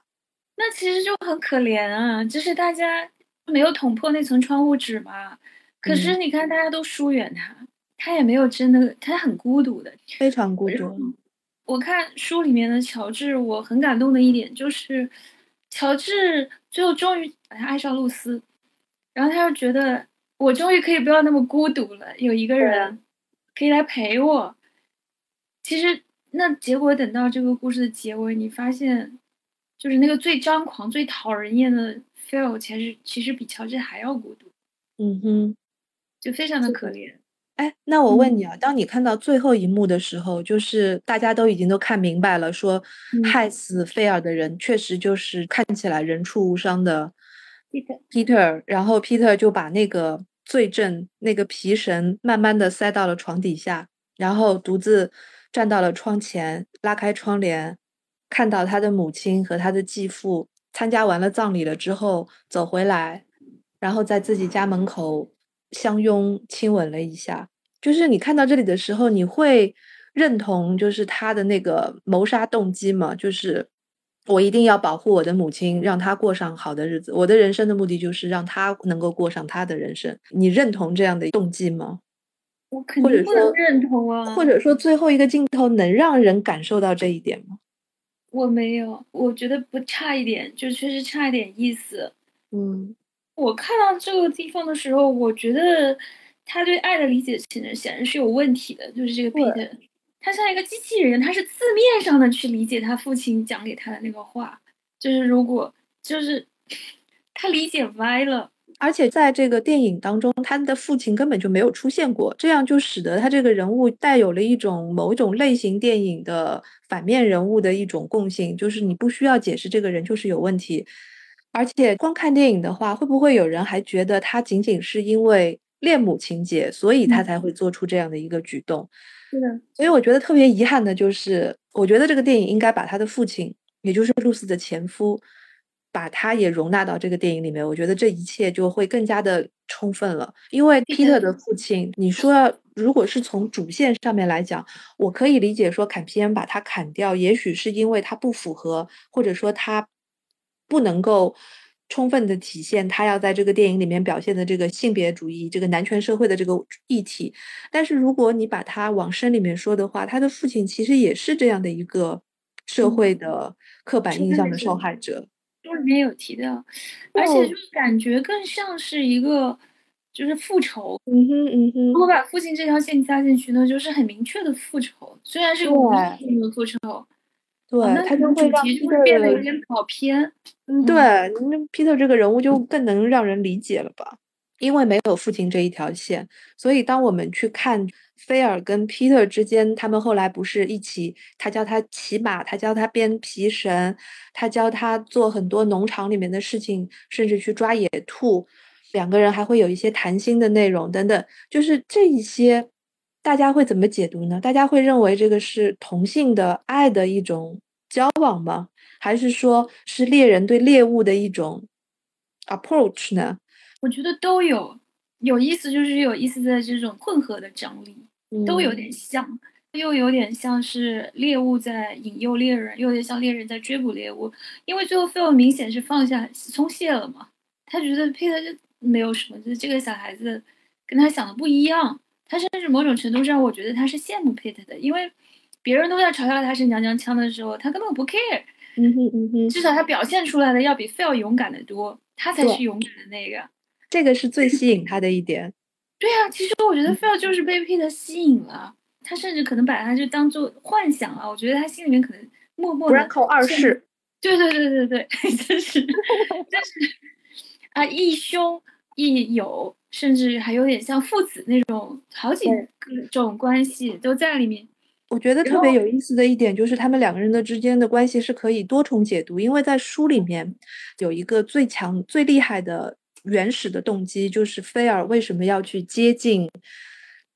那其实就很可怜啊，就是大家没有捅破那层窗户纸嘛。可是你看，大家都疏远他，他也没有真的，他很孤独的，非常孤独。我看书里面的乔治，我很感动的一点就是，乔治最后终于把他爱上露丝，然后他又觉得我终于可以不要那么孤独了，有一个人可以来陪我。其实那结果等到这个故事的结尾，你发现，就是那个最张狂、最讨人厌的 Phil，其实其实比乔治还要孤独。嗯哼。就非常的可怜，哎，那我问你啊，当你看到最后一幕的时候，就是大家都已经都看明白了，说害死菲尔的人确实就是看起来人畜无伤的 Peter，然后 Peter 就把那个罪证那个皮绳慢慢的塞到了床底下，然后独自站到了窗前，拉开窗帘，看到他的母亲和他的继父参加完了葬礼了之后走回来，然后在自己家门口。相拥亲吻了一下，就是你看到这里的时候，你会认同就是他的那个谋杀动机吗？就是我一定要保护我的母亲，让她过上好的日子。我的人生的目的就是让她能够过上她的人生。你认同这样的动机吗？我肯定不能认同啊。或者说最后一个镜头能让人感受到这一点吗？我没有，我觉得不差一点，就确实差一点意思。嗯。我看到这个地方的时候，我觉得他对爱的理解显然显然是有问题的。就是这个 Peter，他像一个机器人，他是字面上的去理解他父亲讲给他的那个话。就是如果就是他理解歪了，而且在这个电影当中，他的父亲根本就没有出现过，这样就使得他这个人物带有了一种某一种类型电影的反面人物的一种共性，就是你不需要解释这个人就是有问题。而且光看电影的话，会不会有人还觉得他仅仅是因为恋母情节，所以他才会做出这样的一个举动？是的。所以我觉得特别遗憾的就是，我觉得这个电影应该把他的父亲，也就是露丝的前夫，把他也容纳到这个电影里面。我觉得这一切就会更加的充分了。因为皮特的父亲，你说如果是从主线上面来讲，我可以理解说坎皮恩把他砍掉，也许是因为他不符合，或者说他。不能够充分的体现他要在这个电影里面表现的这个性别主义、这个男权社会的这个议题。但是如果你把他往深里面说的话，他的父亲其实也是这样的一个社会的刻板印象的受害者。书里面有提到，而且就感觉更像是一个就是复仇。嗯哼嗯哼。如果把父亲这条线加进去呢，就是很明确的复仇，虽然是个无意的复仇。对他就会让 Peter 变得有点跑偏。嗯，对，那 Peter 这个人物就更能让人理解了吧？因为没有父亲这一条线，所以当我们去看菲尔跟 Peter 之间，他们后来不是一起，他教他骑马，他教他编皮绳，他教他做很多农场里面的事情，甚至去抓野兔，两个人还会有一些谈心的内容等等，就是这一些。大家会怎么解读呢？大家会认为这个是同性的爱的一种交往吗？还是说是猎人对猎物的一种 approach 呢？我觉得都有，有意思就是有意思在这种混合的张力，都有点像，又有点像是猎物在引诱猎人，又有点像猎人在追捕猎物。因为最后 Phil 明显是放下松懈了嘛，他觉得 Peter 就没有什么，就是这个小孩子跟他想的不一样。他甚至某种程度上，我觉得他是羡慕 Peter 的，因为别人都在嘲笑他是娘娘腔的时候，他根本不 care。嗯哼嗯哼，至少他表现出来的要比 Phil 勇敢的多，他才是勇敢的那个。这个是最吸引他的一点。对啊，其实我觉得 Phil 就是被 Peter 吸引了，他甚至可能把他就当做幻想了。我觉得他心里面可能默默的。Branco 二世。对对对对对，真是，真是啊，义兄义友。甚至还有点像父子那种，好几个种关系都在里面。我觉得特别有意思的一点就是，他们两个人的之间的关系是可以多重解读。因为在书里面有一个最强、最厉害的原始的动机，就是菲尔为什么要去接近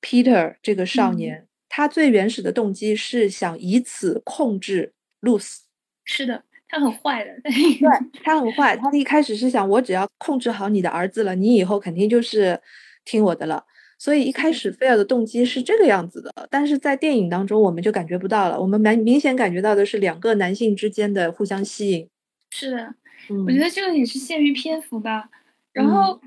Peter 这个少年？他最原始的动机是想以此控制露丝。是的，他很坏的。对，他很坏。他一开始是想，我只要控制好你的儿子了，你以后肯定就是听我的了。所以一开始菲尔的动机是这个样子的，但是在电影当中我们就感觉不到了。我们蛮明显感觉到的是两个男性之间的互相吸引。是的，我觉得这个也是限于篇幅吧。然后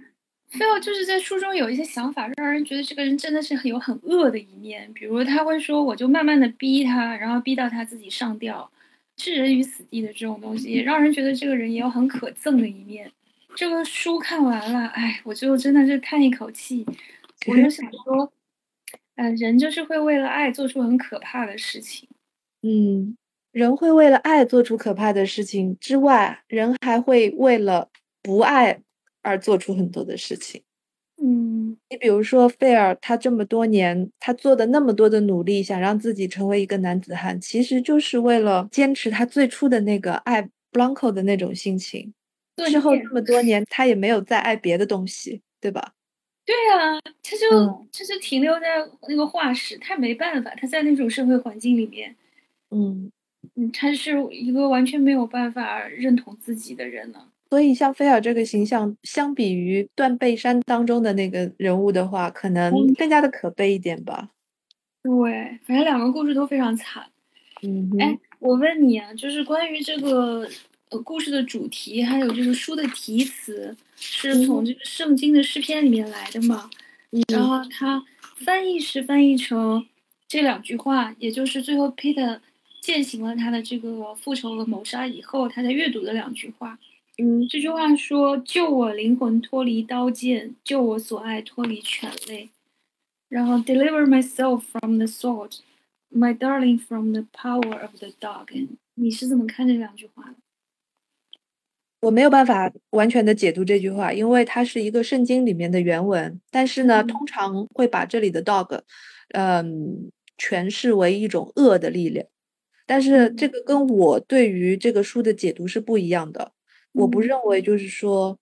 菲尔就是在书中有一些想法，让人觉得这个人真的是很有很恶的一面。比如他会说，我就慢慢的逼他，然后逼到他自己上吊，置人于死地的这种东西，也让人觉得这个人也有很可憎的一面。这个书看完了，哎，我就真的是叹一口气。我就想说，嗯，人就是会为了爱做出很可怕的事情。嗯，人会为了爱做出可怕的事情之外，人还会为了不爱而做出很多的事情。嗯，你比如说费尔，他这么多年，他做的那么多的努力，想让自己成为一个男子汉，其实就是为了坚持他最初的那个爱 Blanco 的那种心情。之后这么多年，他也没有再爱别的东西，对吧？对啊，他就他就停留在那个画室，他没办法，他在那种社会环境里面，嗯嗯，他是一个完全没有办法认同自己的人呢。所以，像菲尔这个形象，相比于断背山当中的那个人物的话，可能更加的可悲一点吧。对，反正两个故事都非常惨。嗯，哎，我问你啊，就是关于这个。呃，故事的主题还有这个书的题词是从这个圣经的诗篇里面来的嘛？然后它翻译是翻译成这两句话，也就是最后 Peter 践行了他的这个复仇和谋杀以后，他在阅读的两句话。嗯，这句话说：“救我灵魂脱离刀剑，救我所爱脱离犬类。”然后 “Deliver myself from the sword, my darling from the power of the dog。”你是怎么看这两句话的？我没有办法完全的解读这句话，因为它是一个圣经里面的原文。但是呢，通常会把这里的 dog，嗯，诠释为一种恶的力量。但是这个跟我对于这个书的解读是不一样的。我不认为就是说，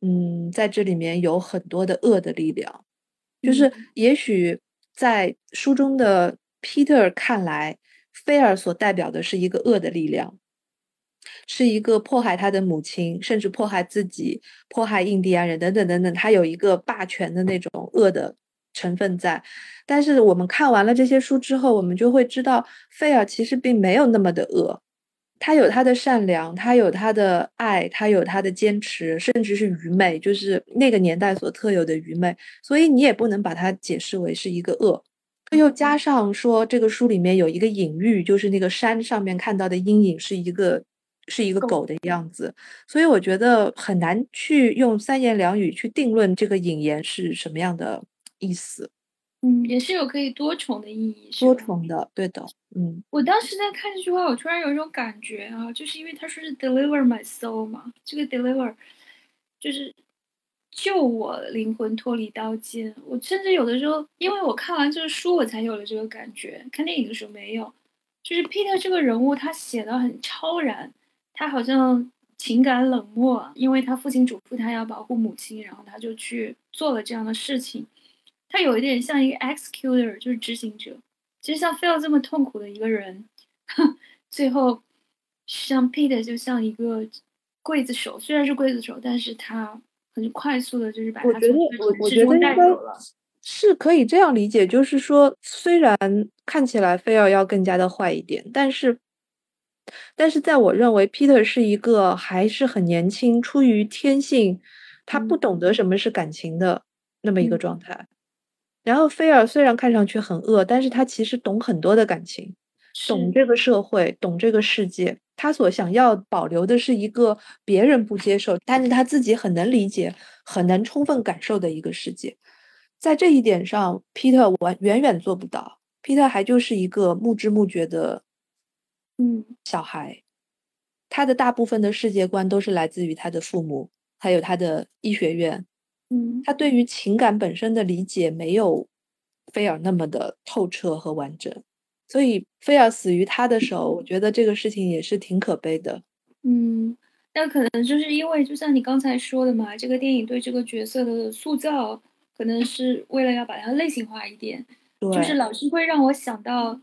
嗯，在这里面有很多的恶的力量。就是也许在书中的 Peter 看来，菲尔所代表的是一个恶的力量。是一个迫害他的母亲，甚至迫害自己、迫害印第安人等等等等，他有一个霸权的那种恶的成分在。但是我们看完了这些书之后，我们就会知道，菲尔其实并没有那么的恶，他有他的善良，他有他的爱，他有他的坚持，甚至是愚昧，就是那个年代所特有的愚昧。所以你也不能把它解释为是一个恶。又加上说，这个书里面有一个隐喻，就是那个山上面看到的阴影是一个。是一个狗的样子，所以我觉得很难去用三言两语去定论这个引言是什么样的意思。嗯，也是有可以多重的意义，多重的，对的。嗯，我当时在看这句话，我突然有一种感觉啊，就是因为他说是 deliver my soul 嘛，这个 deliver 就是救我灵魂脱离刀尖。我甚至有的时候，因为我看完这个书，我才有了这个感觉，看电影的时候没有。就是 Peter 这个人物，他写的很超然。他好像情感冷漠，因为他父亲嘱咐他要保护母亲，然后他就去做了这样的事情。他有一点像一个 executor，就是执行者。其实像菲尔这么痛苦的一个人，最后像 Peter 就像一个刽子手，虽然是刽子手，但是他很快速的，就是把他从我觉得带走了。是可以这样理解，就是说，虽然看起来菲尔要更加的坏一点，但是。但是在我认为，Peter 是一个还是很年轻，出于天性，他不懂得什么是感情的那么一个状态。然后菲尔虽然看上去很恶，但是他其实懂很多的感情，懂这个社会，懂这个世界。他所想要保留的是一个别人不接受，但是他自己很能理解、很能充分感受的一个世界。在这一点上，Peter 完远远做不到。Peter 还就是一个目知目觉的。嗯，小孩，他的大部分的世界观都是来自于他的父母，还有他的医学院。嗯，他对于情感本身的理解没有菲尔那么的透彻和完整，所以菲尔死于他的手，我觉得这个事情也是挺可悲的。嗯，那可能就是因为，就像你刚才说的嘛，这个电影对这个角色的塑造，可能是为了要把它类型化一点，就是。老是会让我想到，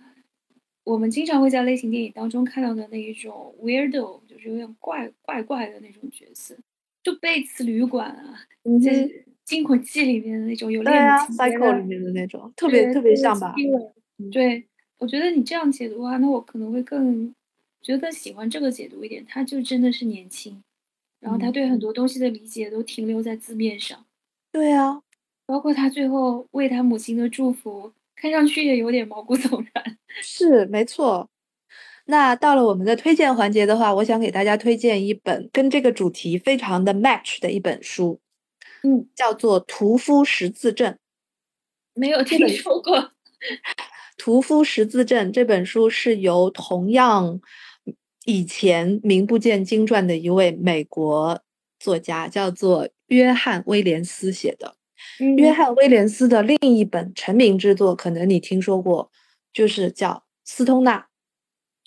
我们经常会在类型电影当中看到的那一种 weirdo，就是有点怪怪怪的那种角色，就贝茨旅馆啊，在惊魂记里面的那种有恋的情节里面的那种，特别特别像吧？对，我觉得你这样解读啊，那我可能会更。觉得更喜欢这个解读一点，他就真的是年轻，然后他对很多东西的理解都停留在字面上。对啊，包括他最后为他母亲的祝福，看上去也有点毛骨悚然。是，没错。那到了我们的推荐环节的话，我想给大家推荐一本跟这个主题非常的 match 的一本书，嗯，叫做《屠夫十字阵》。没有听说过，《屠夫十字阵》这本书是由同样。以前名不见经传的一位美国作家叫做约翰·威廉斯写的。约翰·威廉斯的另一本成名之作，可能你听说过，就是叫《斯通纳》。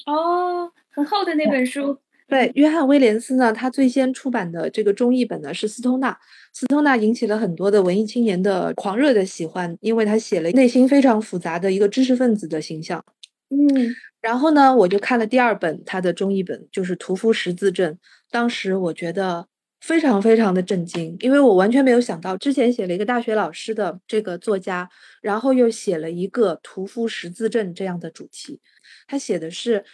哦，很厚的那本书。对，约翰·威廉斯呢，他最先出版的这个中译本呢是《斯通纳》。斯通纳引起了很多的文艺青年的狂热的喜欢，因为他写了内心非常复杂的一个知识分子的形象。嗯。然后呢，我就看了第二本他的中译本，就是《屠夫十字阵》。当时我觉得非常非常的震惊，因为我完全没有想到，之前写了一个大学老师的这个作家，然后又写了一个屠夫十字阵这样的主题。他写的是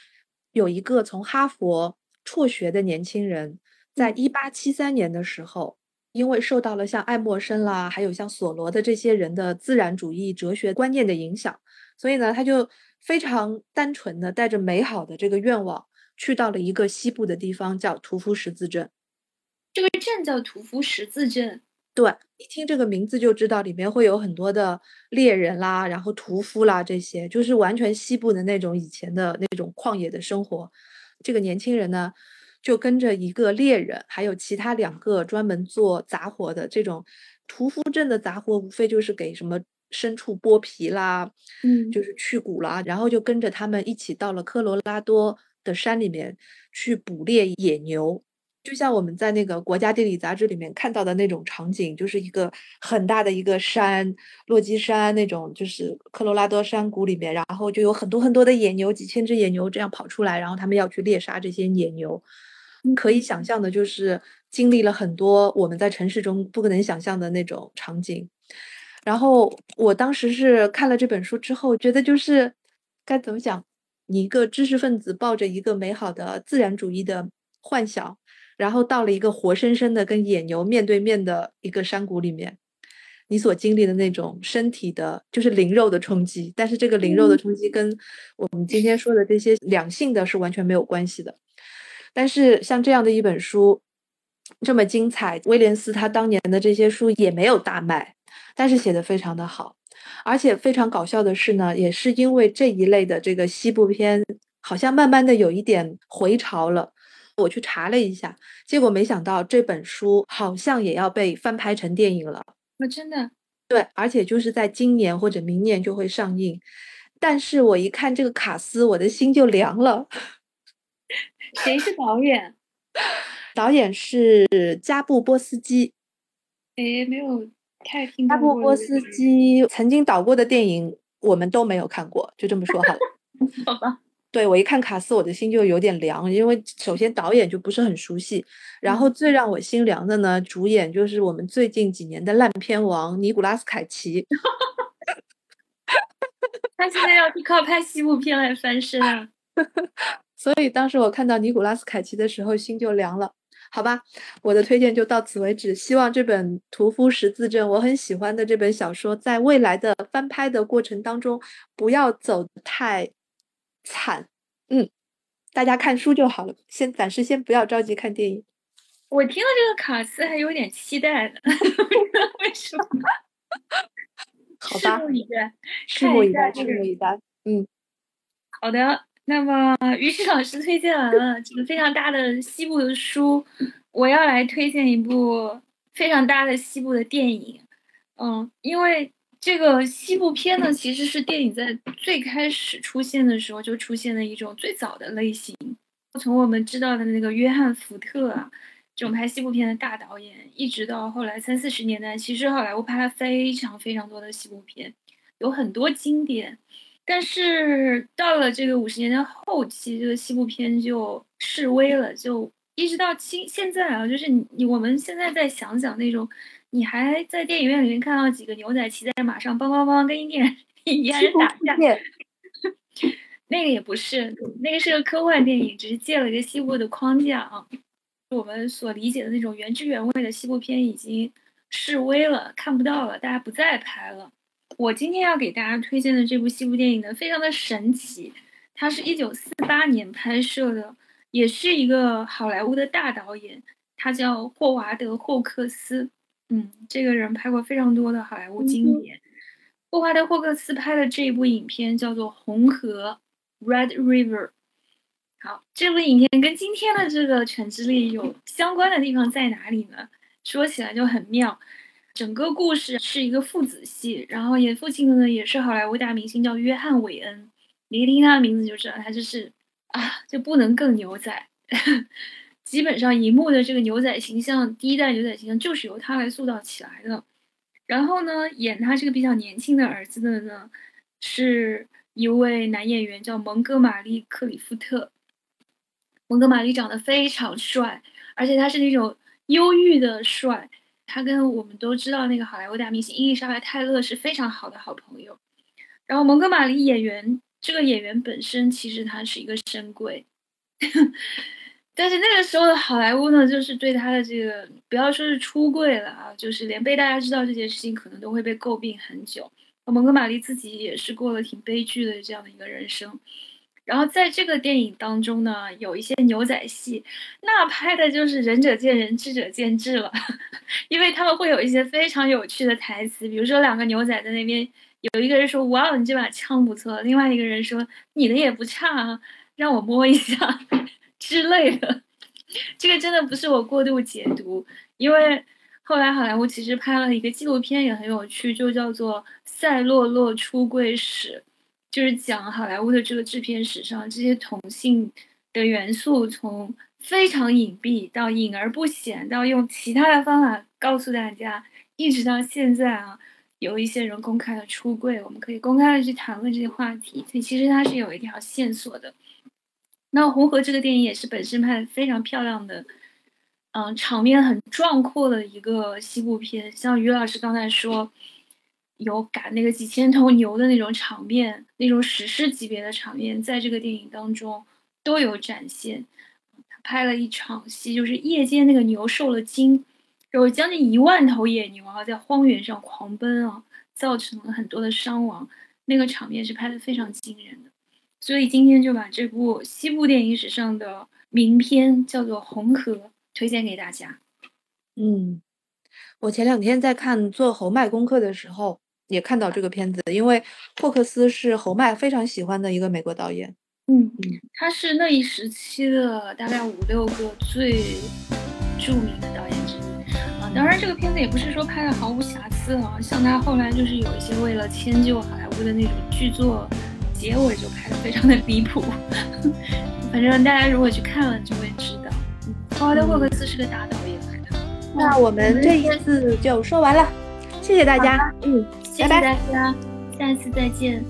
有一个从哈佛辍学的年轻人，在一八七三年的时候，因为受到了像爱默生啦，还有像索罗的这些人的自然主义哲学观念的影响，所以呢，他就。非常单纯的带着美好的这个愿望，去到了一个西部的地方，叫屠夫十字镇。这个镇叫屠夫十字镇。对，一听这个名字就知道里面会有很多的猎人啦，然后屠夫啦，这些就是完全西部的那种以前的那种旷野的生活。这个年轻人呢，就跟着一个猎人，还有其他两个专门做杂活的这种屠夫镇的杂活，无非就是给什么。牲畜剥皮啦，嗯，就是去骨啦，然后就跟着他们一起到了科罗拉多的山里面去捕猎野牛，就像我们在那个《国家地理》杂志里面看到的那种场景，就是一个很大的一个山，落基山那种，就是科罗拉多山谷里面，然后就有很多很多的野牛，几千只野牛这样跑出来，然后他们要去猎杀这些野牛，可以想象的就是经历了很多我们在城市中不可能想象的那种场景。然后我当时是看了这本书之后，觉得就是该怎么讲，你一个知识分子抱着一个美好的自然主义的幻想，然后到了一个活生生的跟野牛面对面的一个山谷里面，你所经历的那种身体的，就是灵肉的冲击。但是这个灵肉的冲击跟我们今天说的这些两性的是完全没有关系的。但是像这样的一本书这么精彩，威廉斯他当年的这些书也没有大卖。但是写的非常的好，而且非常搞笑的是呢，也是因为这一类的这个西部片，好像慢慢的有一点回潮了。我去查了一下，结果没想到这本书好像也要被翻拍成电影了。我真的对，而且就是在今年或者明年就会上映。但是我一看这个卡斯，我的心就凉了。谁是导演？导演是加布波斯基。哎，没有。太听加布波斯基曾经导过的电影，我们都没有看过，就这么说好了。好吧。对我一看卡斯，我的心就有点凉，因为首先导演就不是很熟悉，然后最让我心凉的呢，主演就是我们最近几年的烂片王尼古拉斯凯奇。他现在要靠拍西部片来翻身啊！所以当时我看到尼古拉斯凯奇的时候，心就凉了。好吧，我的推荐就到此为止。希望这本《屠夫十字阵》我很喜欢的这本小说，在未来的翻拍的过程当中，不要走太惨。嗯，大家看书就好了，先暂时先不要着急看电影。我听了这个卡斯还有点期待呢，为什么？好吧，拭目以待，拭目以待，拭目以待。嗯，好的。那么，于是老师推荐完了这个非常大的西部的书，我要来推荐一部非常大的西部的电影。嗯，因为这个西部片呢，其实是电影在最开始出现的时候就出现的一种最早的类型。从我们知道的那个约翰·福特啊，这种拍西部片的大导演，一直到后来三四十年代，其实好莱坞拍了非常非常多的西部片，有很多经典。但是到了这个五十年代后期，这个西部片就式微了，就一直到今现在啊，就是你我们现在再想想那种，你还在电影院里面看到几个牛仔骑在马上，梆梆梆跟印第安印第安人打架，那个也不是，那个是个科幻电影，只是借了一个西部的框架啊。我们所理解的那种原汁原味的西部片已经式微了，看不到了，大家不再拍了。我今天要给大家推荐的这部西部电影呢，非常的神奇。它是一九四八年拍摄的，也是一个好莱坞的大导演，他叫霍华德·霍克斯。嗯，这个人拍过非常多的好莱坞经典。霍华德·霍克斯拍的这一部影片叫做《红河》（Red River）。好，这部影片跟今天的这个《犬之力》有相关的地方在哪里呢？说起来就很妙。整个故事是一个父子戏，然后演父亲的呢也是好莱坞大明星，叫约翰·韦恩。你一听他的名字就知道，他就是啊，就不能更牛仔。基本上荧幕的这个牛仔形象，第一代牛仔形象就是由他来塑造起来的。然后呢，演他这个比较年轻的儿子的呢，是一位男演员，叫蒙哥马利·克里夫特。蒙哥马利长得非常帅，而且他是那种忧郁的帅。他跟我们都知道那个好莱坞大明星伊丽莎白泰勒是非常好的好朋友。然后蒙哥马利演员这个演员本身其实他是一个深贵，但是那个时候的好莱坞呢，就是对他的这个不要说是出柜了啊，就是连被大家知道这件事情可能都会被诟病很久。蒙哥马利自己也是过了挺悲剧的这样的一个人生。然后在这个电影当中呢，有一些牛仔戏，那拍的就是仁者见仁，智者见智了，因为他们会有一些非常有趣的台词，比如说两个牛仔在那边，有一个人说：“哇，你这把枪不错。”另外一个人说：“你的也不差啊，让我摸一下 之类的。”这个真的不是我过度解读，因为后来好莱坞其实拍了一个纪录片也很有趣，就叫做《赛洛洛出柜史》。就是讲好莱坞的这个制片史上，这些同性的元素从非常隐蔽到隐而不显，到用其他的方法告诉大家，一直到现在啊，有一些人公开的出柜，我们可以公开的去谈论这些话题。所以其实它是有一条线索的。那《红河》这个电影也是本身拍的非常漂亮的，嗯，场面很壮阔的一个西部片。像于老师刚才说。有赶那个几千头牛的那种场面，那种史诗级别的场面，在这个电影当中都有展现。他拍了一场戏，就是夜间那个牛受了惊，有将近一万头野牛啊，在荒原上狂奔啊，造成了很多的伤亡。那个场面是拍的非常惊人的。所以今天就把这部西部电影史上的名片叫做《红河》推荐给大家。嗯，我前两天在看做侯麦功课的时候。也看到这个片子，因为霍克斯是侯麦非常喜欢的一个美国导演。嗯嗯，他是那一时期的大概五六个最著名的导演之一啊。当然，这个片子也不是说拍的毫无瑕疵啊，像他后来就是有一些为了迁就好莱坞的那种剧作结尾，就拍的非常的离谱。反正大家如果去看了就会知道，霍华德·霍克斯是个大导演来的。那我们这一次就说完了，谢谢大家。嗯。谢谢大家，下次再见。